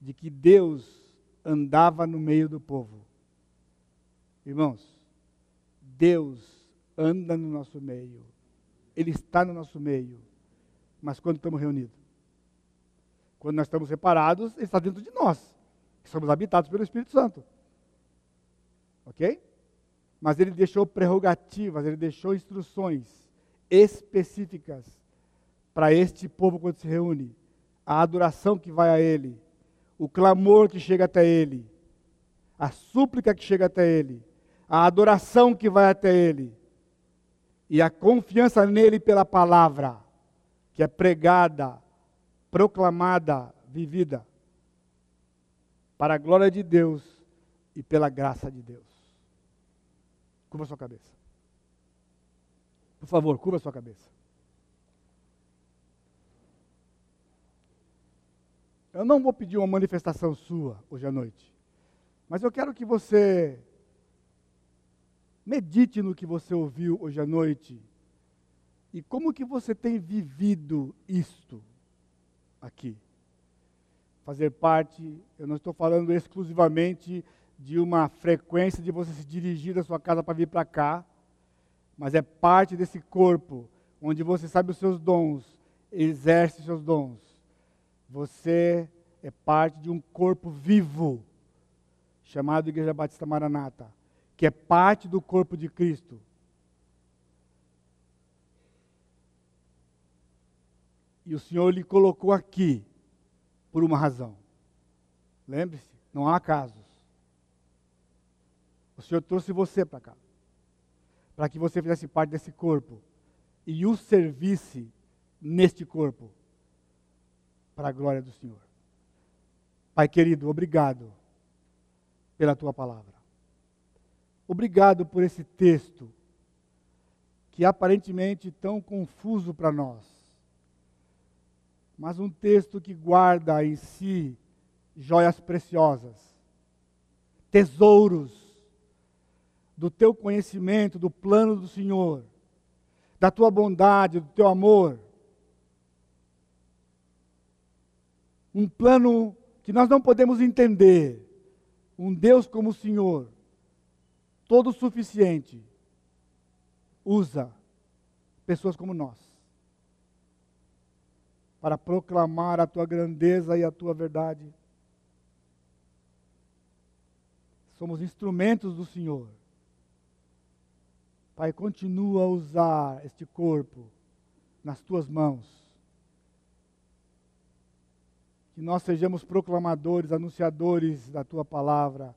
de que Deus andava no meio do povo. Irmãos, Deus anda no nosso meio. Ele está no nosso meio. Mas quando estamos reunidos? Quando nós estamos separados, Ele está dentro de nós. Que somos habitados pelo Espírito Santo. Ok? mas ele deixou prerrogativas, ele deixou instruções específicas para este povo quando se reúne. A adoração que vai a ele, o clamor que chega até ele, a súplica que chega até ele, a adoração que vai até ele e a confiança nele pela palavra que é pregada, proclamada, vivida para a glória de Deus e pela graça de Deus. Curva sua cabeça. Por favor, curva sua cabeça. Eu não vou pedir uma manifestação sua hoje à noite, mas eu quero que você medite no que você ouviu hoje à noite e como que você tem vivido isto aqui fazer parte, eu não estou falando exclusivamente de uma frequência de você se dirigir da sua casa para vir para cá, mas é parte desse corpo, onde você sabe os seus dons, exerce os seus dons. Você é parte de um corpo vivo, chamado Igreja Batista Maranata, que é parte do corpo de Cristo. E o Senhor lhe colocou aqui por uma razão. Lembre-se, não há acasos. O Senhor trouxe você para cá, para que você fizesse parte desse corpo e o servisse neste corpo, para a glória do Senhor. Pai querido, obrigado pela tua palavra. Obrigado por esse texto que aparentemente tão confuso para nós mas um texto que guarda em si joias preciosas, tesouros do teu conhecimento, do plano do Senhor, da tua bondade, do teu amor. Um plano que nós não podemos entender. Um Deus como o Senhor, todo suficiente, usa pessoas como nós para proclamar a tua grandeza e a tua verdade. Somos instrumentos do Senhor. Pai, continua a usar este corpo nas tuas mãos. Que nós sejamos proclamadores, anunciadores da tua palavra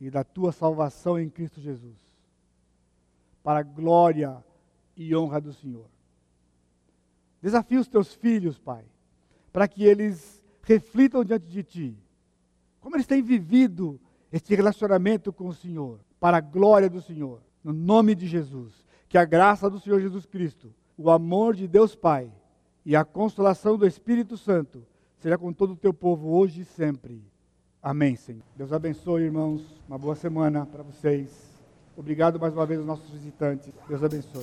e da tua salvação em Cristo Jesus. Para a glória e honra do Senhor. Desafia os teus filhos, Pai, para que eles reflitam diante de Ti. Como eles têm vivido este relacionamento com o Senhor, para a glória do Senhor. No nome de Jesus. Que a graça do Senhor Jesus Cristo, o amor de Deus Pai e a consolação do Espírito Santo seja com todo o teu povo hoje e sempre. Amém, Senhor. Deus abençoe, irmãos. Uma boa semana para vocês. Obrigado mais uma vez aos nossos visitantes. Deus abençoe.